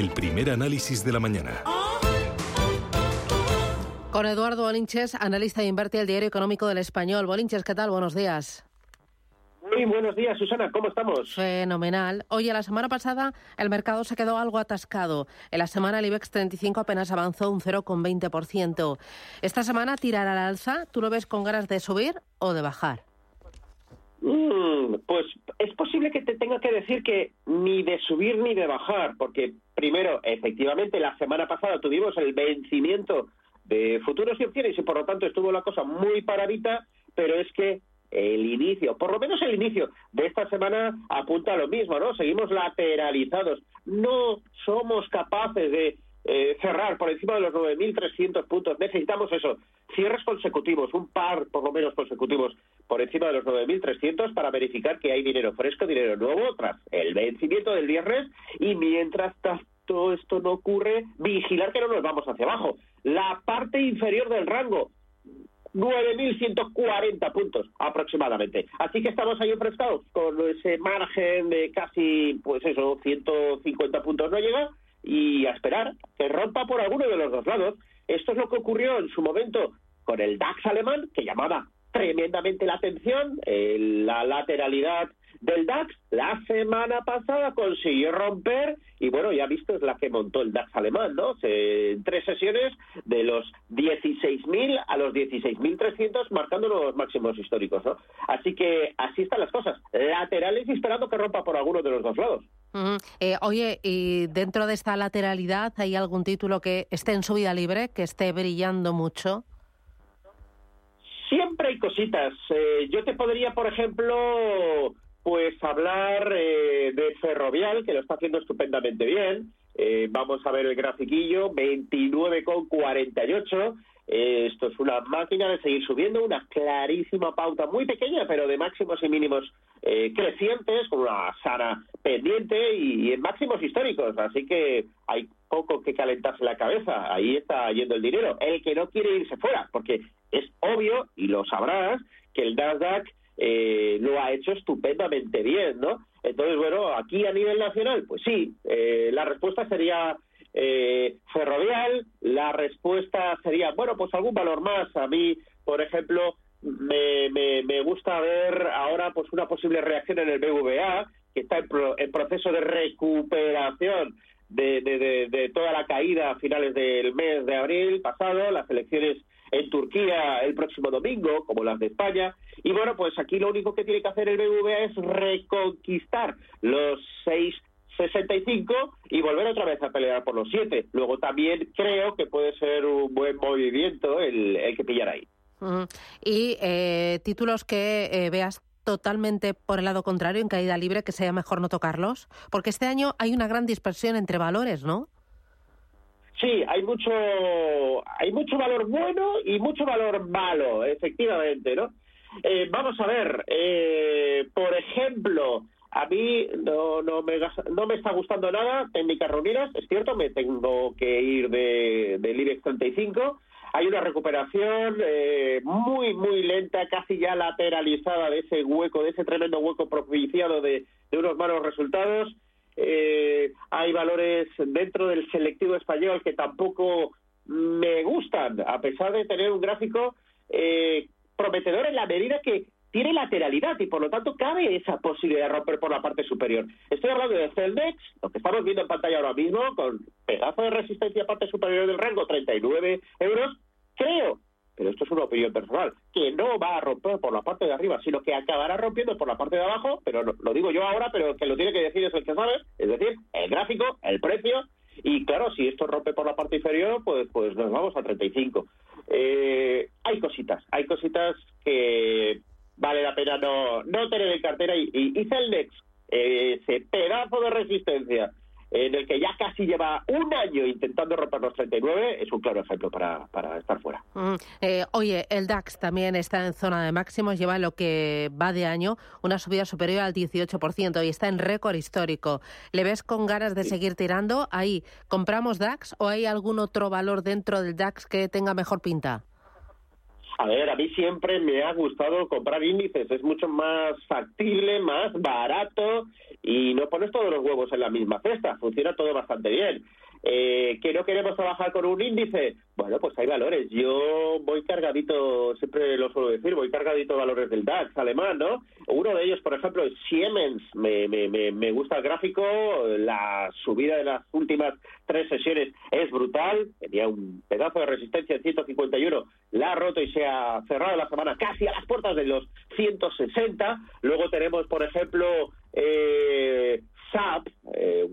Speaker 30: El primer análisis de la mañana.
Speaker 1: Con Eduardo Bolinches, analista de Invertir el Diario Económico del Español. Bolinches, ¿qué tal? Buenos días.
Speaker 31: Muy buenos días, Susana. ¿Cómo estamos?
Speaker 1: Fenomenal. Oye, la semana pasada el mercado se quedó algo atascado. En la semana el IBEX 35 apenas avanzó un 0,20%. Esta semana tirará al alza. ¿Tú lo ves con ganas de subir o de bajar?
Speaker 31: Mm, pues es posible que te tenga que decir que ni de subir ni de bajar, porque primero, efectivamente, la semana pasada tuvimos el vencimiento de futuros y opciones y por lo tanto estuvo la cosa muy paradita, pero es que el inicio, por lo menos el inicio de esta semana apunta a lo mismo, ¿no? Seguimos lateralizados. No somos capaces de eh, cerrar por encima de los 9.300 puntos. Necesitamos eso, cierres consecutivos, un par por lo menos consecutivos por encima de los 9.300 para verificar que hay dinero fresco, dinero nuevo tras el vencimiento del viernes y mientras todo esto no ocurre, vigilar que no nos vamos hacia abajo. La parte inferior del rango, 9.140 puntos aproximadamente. Así que estamos ahí enfrascados con ese margen de casi, pues eso, 150 puntos no llega y a esperar que rompa por alguno de los dos lados. Esto es lo que ocurrió en su momento con el DAX alemán, que llamaba tremendamente la atención, la lateralidad del DAX la semana pasada consiguió romper y bueno, ya visto es la que montó el DAX alemán, ¿no? en tres sesiones de los 16.000 a los 16.300 marcando los máximos históricos, ¿no? Así que así están las cosas, laterales y esperando que rompa por alguno de los dos lados.
Speaker 1: Eh, oye, ¿y dentro de esta lateralidad hay algún título que esté en su vida libre, que esté brillando mucho?
Speaker 31: Siempre hay cositas. Eh, yo te podría, por ejemplo, pues hablar eh, de Ferrovial, que lo está haciendo estupendamente bien. vamos a ver el grafiquillo, 29,48. esto es una máquina de seguir subiendo, una clarísima pauta muy pequeña, pero de máximos y mínimos eh, crecientes, con una sana pendiente y, en máximos históricos. Así que hay poco que calentarse la cabeza. Ahí está yendo el dinero. El que no quiere irse fuera, porque es obvio, y lo sabrás, que el Nasdaq eh, lo ha hecho estupendamente bien, ¿no? Entonces, bueno, aquí a nivel nacional, pues sí, eh, la respuesta sería eh, ferrovial, la respuesta sería, bueno, pues algún valor más. A mí, por ejemplo, me, me, gusta ver ahora pues una posible reacción en el BVA, que está en, proceso de recuperación de, de, toda la caída a finales del mes de abril pasado, las elecciones en Turquía el próximo domingo, como las de España. Y bueno, pues aquí lo único que tiene que hacer el BVA es reconquistar los 6.65 y volver otra vez a pelear por los 7. Luego también creo que puede ser un buen movimiento el, el que pillar ahí.
Speaker 1: Y eh, títulos que eh, veas totalmente por el lado contrario, en caída libre, que sea mejor no tocarlos? Porque este año hay una gran dispersión entre valores, ¿no?
Speaker 31: Sí, hay mucho, hay mucho valor bueno y mucho valor malo, efectivamente, ¿no? Eh, vamos a ver, por ejemplo, a mí no, no, me, no me está gustando nada técnicas reunidas, es cierto, me tengo que ir de, del IBEX 35, hay una recuperación eh, muy, muy lenta, casi ya lateralizada de ese hueco, de ese tremendo hueco propiciado de, unos malos resultados. Eh, hay valores dentro del selectivo español que tampoco me gustan, a pesar de tener un gráfico eh, prometedor en la medida que tiene lateralidad y por lo tanto cabe esa posibilidad de romper por la parte superior. Estoy hablando de Celdex, lo que estamos viendo en pantalla ahora mismo, con pedazo de resistencia parte superior del rango, 39 euros, creo, pero esto es una opinión personal, que no va a romper por la parte de arriba, sino que acabará rompiendo por la parte de abajo, pero lo digo yo ahora, pero que lo tiene que decir es el que sabe, es decir, el gráfico, el precio, y claro, si esto rompe por la parte inferior, pues, pues nos vamos a 35. Eh, hay cositas, hay cositas que vale la pena no, no tener en cartera y, y, Celnex, ese pedazo de resistencia en el que ya casi lleva un año intentando romper los 39, es un claro ejemplo para, para estar fuera.
Speaker 1: Mm, eh, oye, el DAX también está en zona de máximos, lleva lo que va de año una subida superior al 18% y está en récord histórico. ¿Le ves con ganas de seguir tirando? Ahí, ¿compramos DAX o hay algún otro valor dentro del DAX que tenga mejor pinta?
Speaker 31: A ver, a mí siempre me ha gustado comprar índices, es mucho más factible, más barato y no pones todos los huevos en la misma cesta, funciona todo bastante bien. Eh, ¿Que no queremos trabajar con un índice? Bueno, pues hay valores. Yo voy cargadito, siempre lo suelo decir, voy cargadito valores del DAX alemán, ¿no? Uno de ellos, por ejemplo, es Siemens. Me, me, me, gusta el gráfico, la subida de las últimas tres sesiones es brutal. Tenía un pedazo de resistencia en 151, la ha roto y se ha cerrado la semana casi a las puertas de los 160. Luego tenemos, por ejemplo, eh, SAP, eh,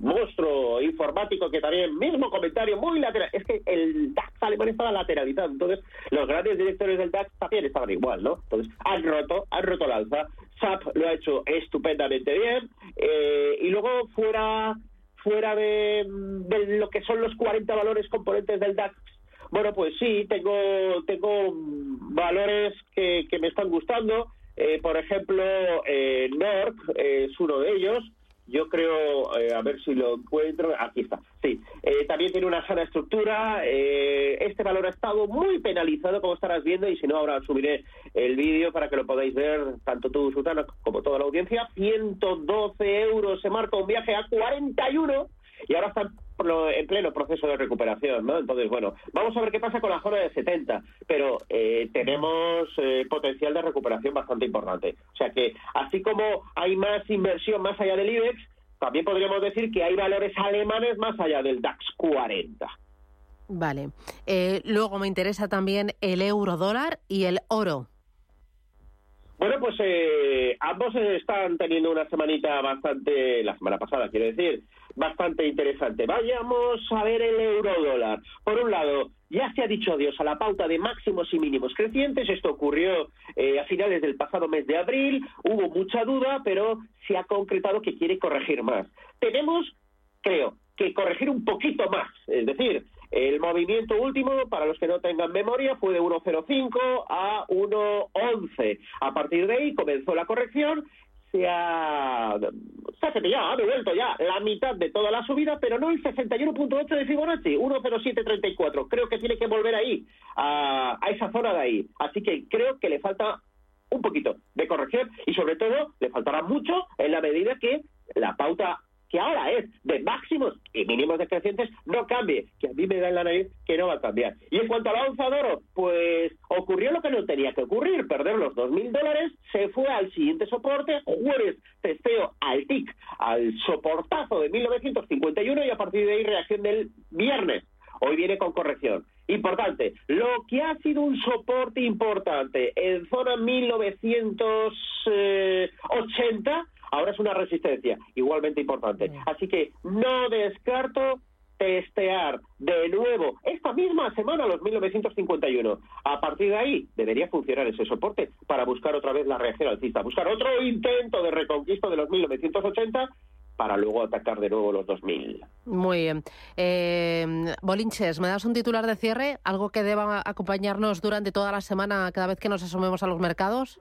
Speaker 31: monstruo informático que también, mismo comentario, muy lateral. Es que el DAX alemán estaba lateralizado, entonces los grandes directores del DAX también estaban igual, ¿no? Entonces han roto, han roto la alza. SAP lo ha hecho estupendamente bien. Eh, y luego fuera fuera de, de, lo que son los 40 valores componentes del DAX, bueno, pues sí, tengo, tengo valores que, que me están gustando. Eh, por ejemplo, eh, NORC es uno de ellos. Yo creo, eh, a ver si lo encuentro, aquí está, sí, eh, también tiene una sana estructura, eh, este valor ha estado muy penalizado, como estarás viendo, y si no, ahora subiré el vídeo para que lo podáis ver, tanto tú, Sultana, como toda la audiencia, 112 euros, se marca un viaje a 41, y ahora están en pleno proceso de recuperación, ¿no? Entonces, bueno, vamos a ver qué pasa con la zona de 70, pero eh, tenemos eh, potencial de recuperación bastante importante. O sea que, así como hay más inversión más allá del IBEX, también podríamos decir que hay valores alemanes más allá del DAX 40.
Speaker 1: Vale. Eh, luego me interesa también el euro dólar y el oro.
Speaker 31: Bueno, pues eh, ambos están teniendo una semanita bastante, la semana pasada quiero decir, bastante interesante. Vayamos a ver el euro dólar. Por un lado, ya se ha dicho adiós a la pauta de máximos y mínimos crecientes. Esto ocurrió eh, a finales del pasado mes de abril. Hubo mucha duda, pero se ha concretado que quiere corregir más. Tenemos, creo, que corregir un poquito más. Es decir, el movimiento último, para los que no tengan memoria, fue de 1.05 a 1.11. A partir de ahí comenzó la corrección se ha, se ha devuelto ya la mitad de toda la subida, pero no el 61.8 de Fibonacci, 1.0734. Creo que tiene que volver ahí, a, a esa zona de ahí. Así que creo que le falta un poquito de corrección y sobre todo le faltará mucho en la medida que la pauta que ahora es de máximos y mínimos decrecientes, no cambie, que a mí me da en la nariz que no va a cambiar. Y en cuanto a la onza de oro, pues ocurrió lo que no tenía que ocurrir, perder los dos mil dólares, se fue al siguiente soporte, jueves testeo al TIC, al soportazo de 1951 y a partir de ahí reacción del viernes. Hoy viene con corrección. Importante, lo que ha sido un soporte importante en zona 1980 ahora es una resistencia igualmente importante. Así que no descarto testear de nuevo esta misma semana los 1951. A partir de ahí debería funcionar ese soporte para buscar otra vez la reacción alcista, buscar otro intento de reconquista de los 1980 para luego atacar de nuevo los 2000.
Speaker 1: Muy bien. Eh, Bolinches, ¿me das un titular de cierre? ¿Algo que deba acompañarnos durante toda la semana cada vez que nos asomemos a los mercados?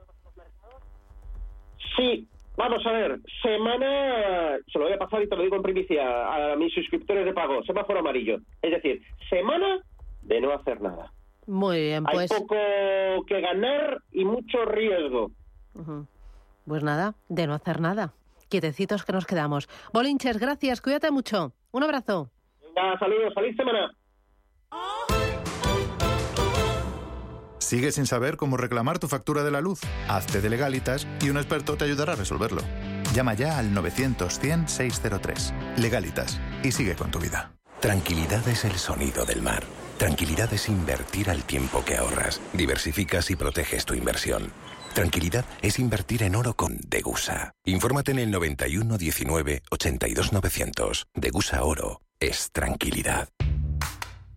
Speaker 31: Sí, Vamos a ver, semana, se lo voy a pasar y te lo digo en primicia a mis suscriptores de pago, semáforo amarillo. Es decir, semana de no hacer nada.
Speaker 1: Muy bien, pues.
Speaker 31: Hay poco que ganar y mucho riesgo.
Speaker 1: Pues nada, de no hacer nada. quietecitos que nos quedamos. Bolinches, gracias, cuídate mucho. Un abrazo.
Speaker 31: Venga, saludos, feliz semana.
Speaker 32: ¿Sigues sin saber cómo reclamar tu factura de la luz? Hazte de legalitas y un experto te ayudará a resolverlo. Llama ya al 900-100-603. Legalitas y sigue con tu vida.
Speaker 33: Tranquilidad es el sonido del mar. Tranquilidad es invertir al tiempo que ahorras. Diversificas y proteges tu inversión. Tranquilidad es invertir en oro con Degusa. Infórmate en el 91 19 82 900. Degusa Oro es tranquilidad.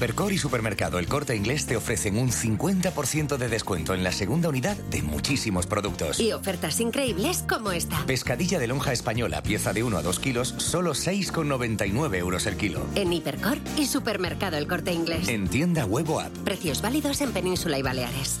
Speaker 18: Hipercor y Supermercado El Corte Inglés te ofrecen un 50% de descuento en la segunda unidad de muchísimos productos.
Speaker 17: Y ofertas increíbles como esta.
Speaker 18: Pescadilla de lonja española, pieza de 1 a 2 kilos, solo 6,99 euros el kilo.
Speaker 17: En Hipercor y Supermercado El Corte Inglés.
Speaker 18: En tienda huevo app.
Speaker 17: Precios válidos en Península y Baleares.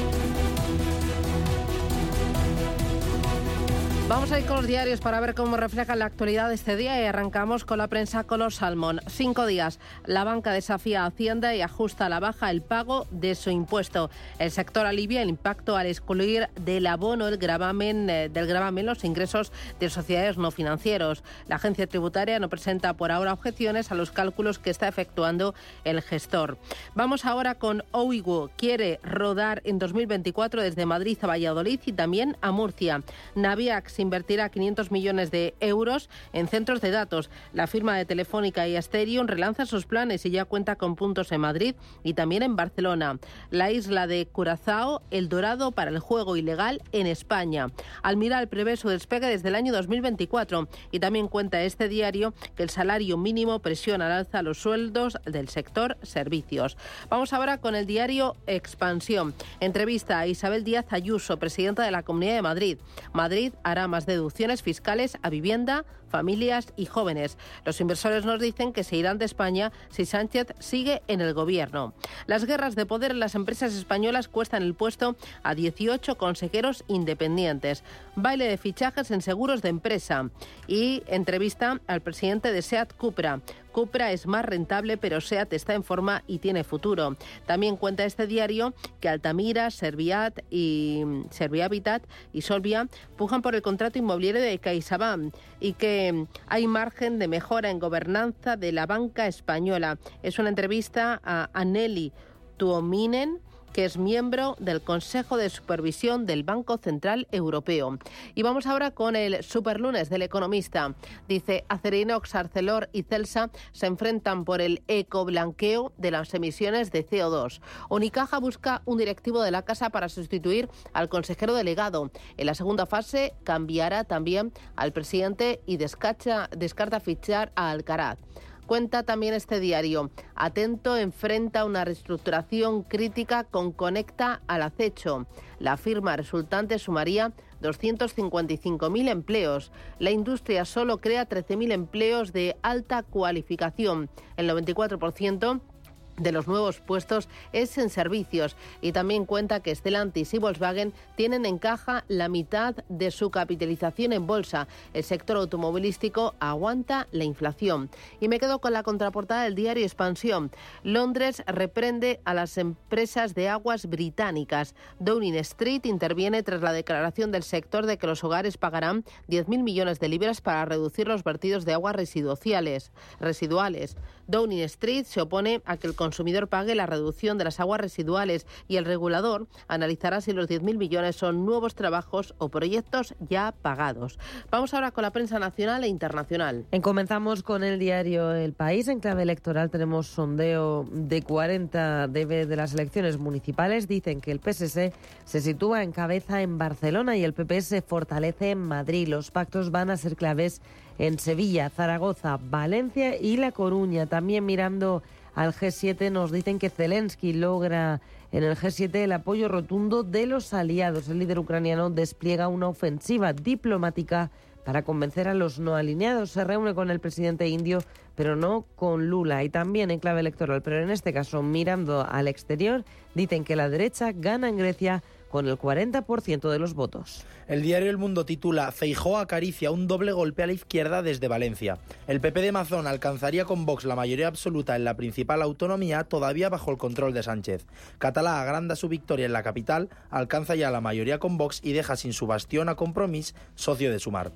Speaker 1: Vamos a ir con los diarios para ver cómo refleja la actualidad de este día y arrancamos con la prensa Color Salmón. Cinco días. La banca desafía a Hacienda y ajusta a la baja el pago de su impuesto. El sector alivia el impacto al excluir del abono el gravamen, eh, del gravamen los ingresos de sociedades no financieros. La agencia tributaria no presenta por ahora objeciones a los cálculos que está efectuando el gestor. Vamos ahora con Oigo. Quiere rodar en 2024 desde Madrid a Valladolid y también a Murcia. Naviax invertirá 500 millones de euros en centros de datos. La firma de Telefónica y Asterion relanza sus planes y ya cuenta con puntos en Madrid y también en Barcelona. La isla de Curazao, el dorado para el juego ilegal en España. Almiral prevé su despegue desde el año 2024 y también cuenta este diario que el salario mínimo presiona al alza los sueldos del sector servicios. Vamos ahora con el diario Expansión. Entrevista a Isabel Díaz Ayuso, presidenta de la Comunidad de Madrid. Madrid hará más deducciones fiscales a vivienda, familias y jóvenes. Los inversores nos dicen que se irán de España si Sánchez sigue en el gobierno. Las guerras de poder en las empresas españolas cuestan el puesto a 18 consejeros independientes. Baile de fichajes en seguros de empresa y entrevista al presidente de SEAT Cupra. Cupra es más rentable, pero SEAT está en forma y tiene futuro. También cuenta este diario que Altamira, Serviat y Servihabitat y Solvia pujan por el contrato inmobiliario de CaixaBank y que hay margen de mejora en gobernanza de la banca española. Es una entrevista a Aneli Tuominen que es miembro del Consejo de Supervisión del Banco Central Europeo. Y vamos ahora con el superlunes del economista. Dice, Acerinox, Arcelor y Celsa se enfrentan por el ecoblanqueo de las emisiones de CO2. Unicaja busca un directivo de la casa para sustituir al consejero delegado. En la segunda fase cambiará también al presidente y descarta, descarta fichar a Alcaraz. Cuenta también este diario. Atento enfrenta una reestructuración crítica con Conecta al acecho. La firma resultante sumaría 255.000 empleos. La industria solo crea 13.000 empleos de alta cualificación. El 94% de los nuevos puestos es en servicios y también cuenta que Stellantis y Volkswagen tienen en caja la mitad de su capitalización en bolsa. El sector automovilístico aguanta la inflación. Y me quedo con la contraportada del diario Expansión. Londres reprende a las empresas de aguas británicas. Downing Street interviene tras la declaración del sector de que los hogares pagarán 10.000 millones de libras para reducir los vertidos de aguas residuales. residuales. Downing Street se opone a que el consumidor pague la reducción de las aguas residuales y el regulador analizará si los 10.000 millones son nuevos trabajos o proyectos ya pagados. Vamos ahora con la prensa nacional e internacional.
Speaker 7: comenzamos con el diario El País. En clave electoral tenemos sondeo de 40 dB de las elecciones municipales. Dicen que el PSC se sitúa en cabeza en Barcelona y el PP se fortalece en Madrid. Los pactos van a ser claves en Sevilla, Zaragoza, Valencia y La Coruña. También mirando al G7 nos dicen que Zelensky logra en el G7 el apoyo rotundo de los aliados. El líder ucraniano despliega una ofensiva diplomática para convencer a los no alineados. Se reúne con el presidente indio, pero no con Lula. Y también en clave electoral, pero en este caso mirando al exterior, dicen que la derecha gana en Grecia con el 40% de los votos.
Speaker 9: El diario El Mundo titula Feijó acaricia un doble golpe a la izquierda desde Valencia. El PP de Mazón alcanzaría con Vox la mayoría absoluta en la principal autonomía todavía bajo el control de Sánchez. Catalá agranda su victoria en la capital, alcanza ya la mayoría con Vox y deja sin su bastión a Compromís, socio de Sumar.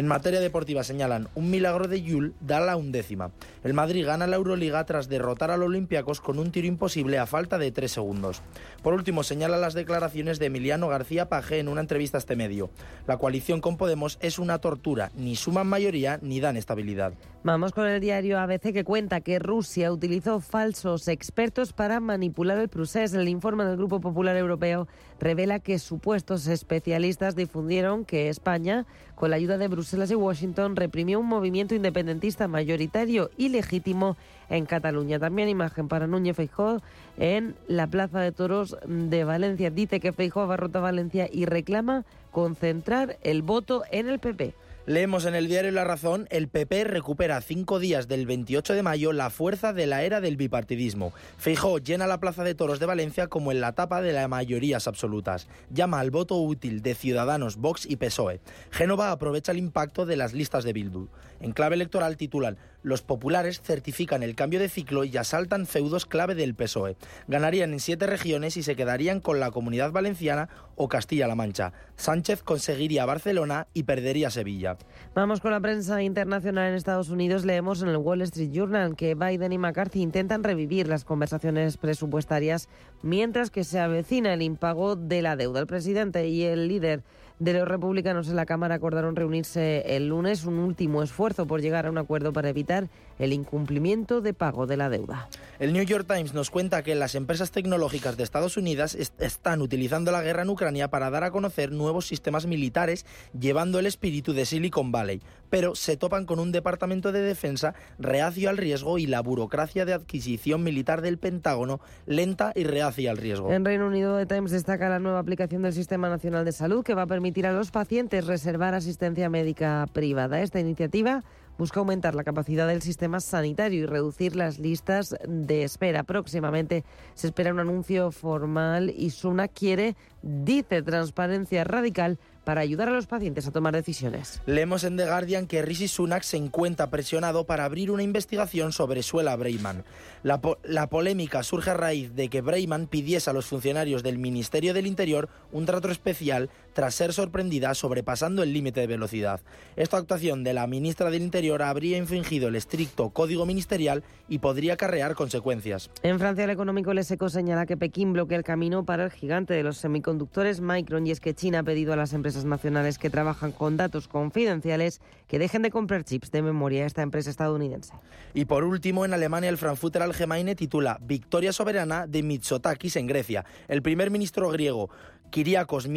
Speaker 9: En materia deportiva señalan un milagro de Yul da la undécima. El Madrid gana la Euroliga tras derrotar al Olympiacos con un tiro imposible a falta de tres segundos. Por último, señala las declaraciones de Emiliano García Paje en una entrevista a este medio. La coalición con Podemos es una tortura, ni suman mayoría ni dan estabilidad.
Speaker 7: Vamos con el diario ABC que cuenta que Rusia utilizó falsos expertos para manipular el procés. El informe del Grupo Popular Europeo revela que supuestos especialistas difundieron que España, con la ayuda de Bruselas y Washington, reprimió un movimiento independentista mayoritario y legítimo en Cataluña. También imagen para Núñez Feijóo en la Plaza de Toros de Valencia. Dice que Feijóo abarrota Valencia y reclama concentrar el voto en el PP.
Speaker 9: Leemos en el diario La Razón, el PP recupera cinco días del 28 de mayo la fuerza de la era del bipartidismo. Feijó llena la Plaza de Toros de Valencia como en la tapa de las mayorías absolutas. Llama al voto útil de Ciudadanos, Vox y PSOE. Génova aprovecha el impacto de las listas de Bildu. En clave electoral titulan Los populares certifican el cambio de ciclo y asaltan feudos clave del PSOE. Ganarían en siete regiones y se quedarían con la Comunidad Valenciana o Castilla-La Mancha. Sánchez conseguiría Barcelona y perdería Sevilla.
Speaker 7: Vamos con la prensa internacional en Estados Unidos. Leemos en el Wall Street Journal que Biden y McCarthy intentan revivir las conversaciones presupuestarias mientras que se avecina el impago de la deuda. El presidente y el líder de los republicanos en la Cámara acordaron reunirse el lunes un último esfuerzo por llegar a un acuerdo para evitar el incumplimiento de pago de la deuda.
Speaker 9: El New York Times nos cuenta que las empresas tecnológicas de Estados Unidos están utilizando la guerra en Ucrania para dar a conocer nuevos sistemas militares llevando el espíritu de Silicon Valley, pero se topan con un departamento de defensa reacio al riesgo y la burocracia de adquisición militar del Pentágono lenta y reacia al riesgo.
Speaker 7: En Reino Unido, The Times destaca la nueva aplicación del Sistema Nacional de Salud que va a permitir a los pacientes reservar asistencia médica privada. Esta iniciativa busca aumentar la capacidad del sistema sanitario y reducir las listas de espera. Próximamente se espera un anuncio formal y Suna quiere, dice, transparencia radical para ayudar a los pacientes a tomar decisiones.
Speaker 9: Leemos en The Guardian que Rishi Sunak se encuentra presionado para abrir una investigación sobre Suela Breiman. La, la, polémica surge a raíz de que Breiman pidiese a los funcionarios del Ministerio del Interior un trato especial tras ser sorprendida sobrepasando el límite de velocidad. Esta actuación de la ministra del Interior habría infringido el estricto código ministerial y podría acarrear consecuencias.
Speaker 7: En Francia, el económico Leseco señala que Pekín bloquea el camino para el gigante de los semiconductores Micron y es que China ha pedido a las empresas nacionales que trabajan con datos confidenciales que dejen de comprar chips de memoria a esta empresa estadounidense.
Speaker 9: Y por último, en Alemania, el Frankfurter Allgemeine titula Victoria soberana de Mitsotakis en Grecia. El primer ministro griego Kyriakos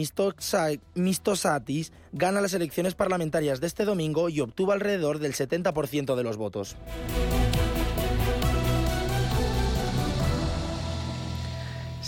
Speaker 9: Mistosatis gana las elecciones parlamentarias de este domingo y obtuvo alrededor del 70% de los votos.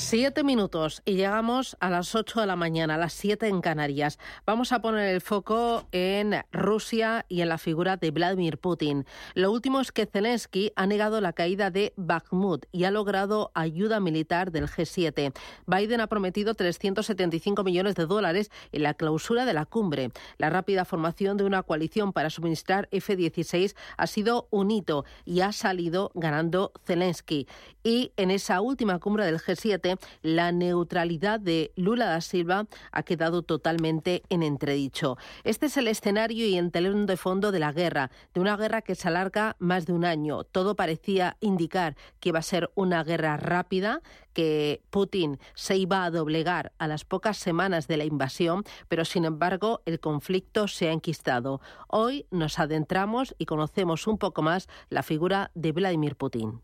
Speaker 1: Siete minutos y llegamos a las ocho de la mañana, a las siete en Canarias. Vamos a poner el foco en Rusia y en la figura de Vladimir Putin. Lo último es que Zelensky ha negado la caída de Bakhmut y ha logrado ayuda militar del G7. Biden ha prometido 375 millones de dólares en la clausura de la cumbre. La rápida formación de una coalición para suministrar F-16 ha sido un hito y ha salido ganando Zelensky. Y en esa última cumbre del G7 G20, la neutralidad de Lula da Silva ha quedado totalmente en entredicho. Este es el escenario y telón de fondo de la guerra, de una guerra que se alarga más de un año. Todo parecía indicar que iba a ser una guerra rápida, que Putin se iba a doblegar a las pocas semanas de la invasión, pero sin embargo el conflicto se ha enquistado. Hoy nos adentramos y conocemos un poco más la figura de Vladimir Putin.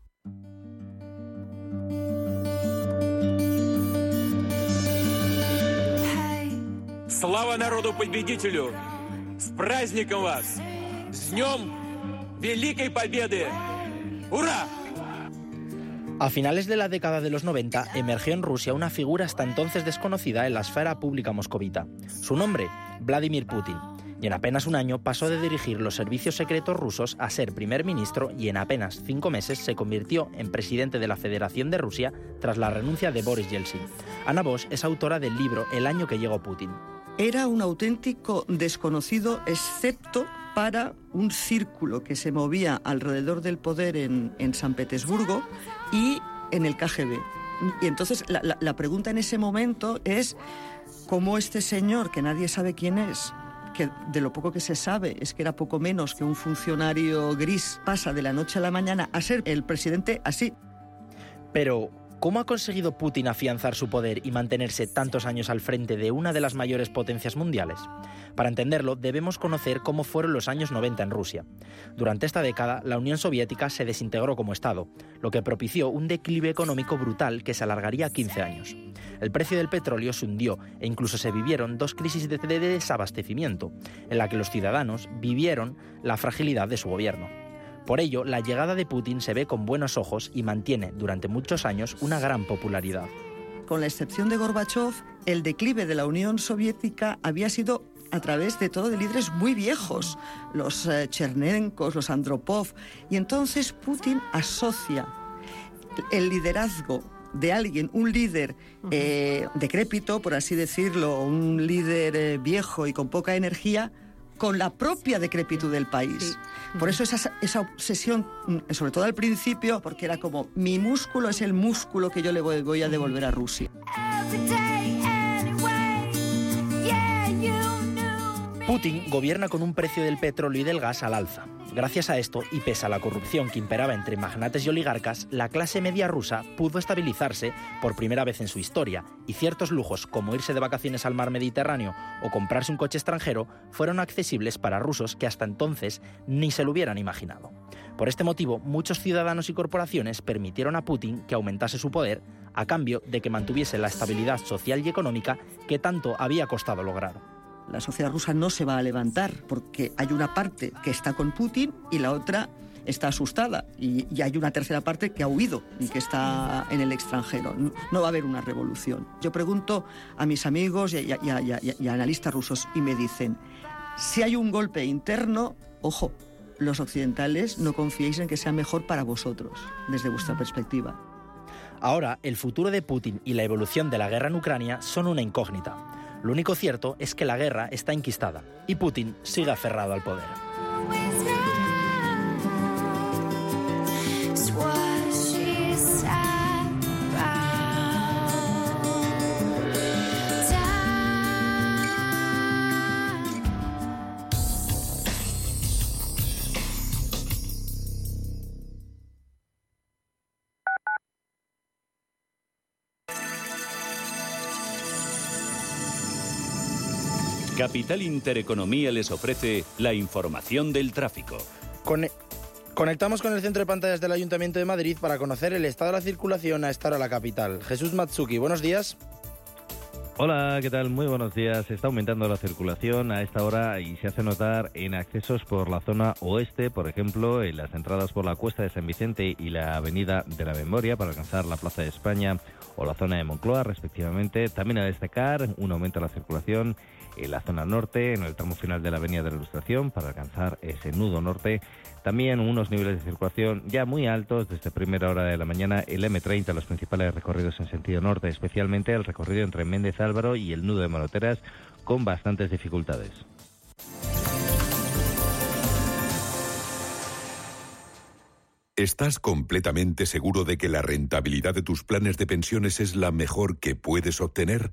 Speaker 34: Слава народу-победителю! С праздником вас! С Днем Великой Победы! ¡Ура!
Speaker 9: A finales de la década de los 90 emergió en Rusia una figura hasta entonces desconocida en la esfera pública moscovita. Su nombre, Vladimir Putin. Y en apenas un año pasó de dirigir los servicios secretos rusos a ser primer ministro y en apenas cinco meses se convirtió en presidente de la Federación de Rusia tras la renuncia de Boris Yeltsin. Ana Bosch es autora del libro El año que llegó Putin.
Speaker 35: Era un auténtico desconocido, excepto para un círculo que se movía alrededor del poder en, en San Petersburgo y en el KGB. Y entonces la, la, la pregunta en ese momento es cómo este señor, que nadie sabe quién es, que de lo poco que se sabe es que era poco menos que un funcionario gris, pasa de la noche a la mañana a ser el presidente así.
Speaker 9: Pero, ¿cómo ha conseguido Putin afianzar su poder y mantenerse tantos años al frente de una de las mayores potencias mundiales? Para entenderlo, debemos conocer cómo fueron los años 90 en Rusia. Durante esta década, la Unión Soviética se desintegró como Estado, lo que propició un declive económico brutal que se alargaría 15 años. El precio del petróleo se hundió e incluso se vivieron dos crisis de desabastecimiento, en la que los ciudadanos vivieron la fragilidad de su gobierno. Por ello, la llegada de Putin se ve con buenos ojos y mantiene durante muchos años una gran popularidad.
Speaker 35: Con la excepción de Gorbachev, el declive de la Unión Soviética había sido a través de todo de líderes muy viejos, los eh, Chernenkos, los Andropov, y entonces Putin asocia el liderazgo de alguien, un líder eh, decrépito, por así decirlo, un líder eh, viejo y con poca energía, con la propia decrepitud del país. Por eso esa, esa, obsesión, mm, sobre todo al principio, porque era como, mi músculo es el músculo que yo le voy, voy a devolver a Rusia.
Speaker 9: Putin gobierna con un precio del petróleo y del gas al alza. Gracias a esto, y pese a la corrupción que imperaba entre magnates y oligarcas, la clase media rusa pudo estabilizarse por primera vez en su historia, y ciertos lujos como irse de vacaciones al mar Mediterráneo o comprarse un coche extranjero fueron accesibles para rusos que hasta entonces ni se lo hubieran imaginado. Por este motivo, muchos ciudadanos y corporaciones permitieron a Putin que aumentase su poder a cambio de que mantuviese la estabilidad social y económica que tanto había costado lograr.
Speaker 35: La sociedad rusa no se va a levantar porque hay una parte que está con Putin y la otra está asustada y, hay una tercera parte que ha huido y que está en el extranjero. No, no va a haber una revolución. Yo pregunto a mis amigos y, y, y analistas rusos y me dicen, si hay un golpe interno, ojo, los occidentales no confiéis en que sea mejor para vosotros, desde vuestra perspectiva.
Speaker 9: Ahora, el futuro de Putin y la evolución de la guerra en Ucrania son una incógnita. Lo único cierto es que la guerra está enquistada y Putin sigue aferrado al poder.
Speaker 8: Capital Intereconomía les ofrece la información del tráfico.
Speaker 9: Con Conectamos con el centro de pantallas del Ayuntamiento de Madrid para conocer el estado de la circulación a esta hora la capital. Jesús Matsuki, buenos días.
Speaker 36: Hola, ¿qué tal? Muy buenos días. Está aumentando la circulación a esta hora y se hace notar en accesos por la zona oeste, por ejemplo, en las entradas por la Cuesta de San Vicente y la Avenida de la Memoria para alcanzar la Plaza de España o la zona de Moncloa, respectivamente. También a destacar un aumento de la circulación en la zona norte, en el tramo final de la Avenida de la Ilustración, para alcanzar ese nudo norte. También unos niveles de circulación ya muy altos desde primera hora de la mañana, el M30, los principales recorridos en sentido norte, especialmente el recorrido entre Méndez Álvaro y el nudo de Maloteras, con bastantes dificultades.
Speaker 37: ¿Estás completamente seguro de que la rentabilidad de tus planes de pensiones es la mejor que puedes obtener?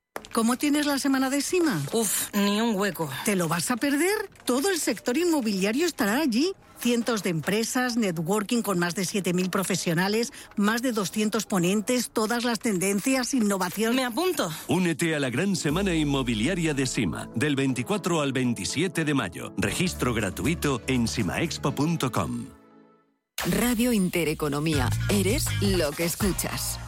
Speaker 12: ¿Cómo tienes la semana de Sima? Uf, ni un hueco. ¿Te lo vas a perder? Todo el sector inmobiliario estará allí. Cientos de empresas, networking con más de 7.000 profesionales, más de 200 ponentes, todas las tendencias, innovación. Me apunto.
Speaker 8: Únete a la gran semana inmobiliaria de Sima, del 24 al 27 de mayo. Registro gratuito en simaexpo.com.
Speaker 38: Radio Intereconomía. Eres lo que escuchas.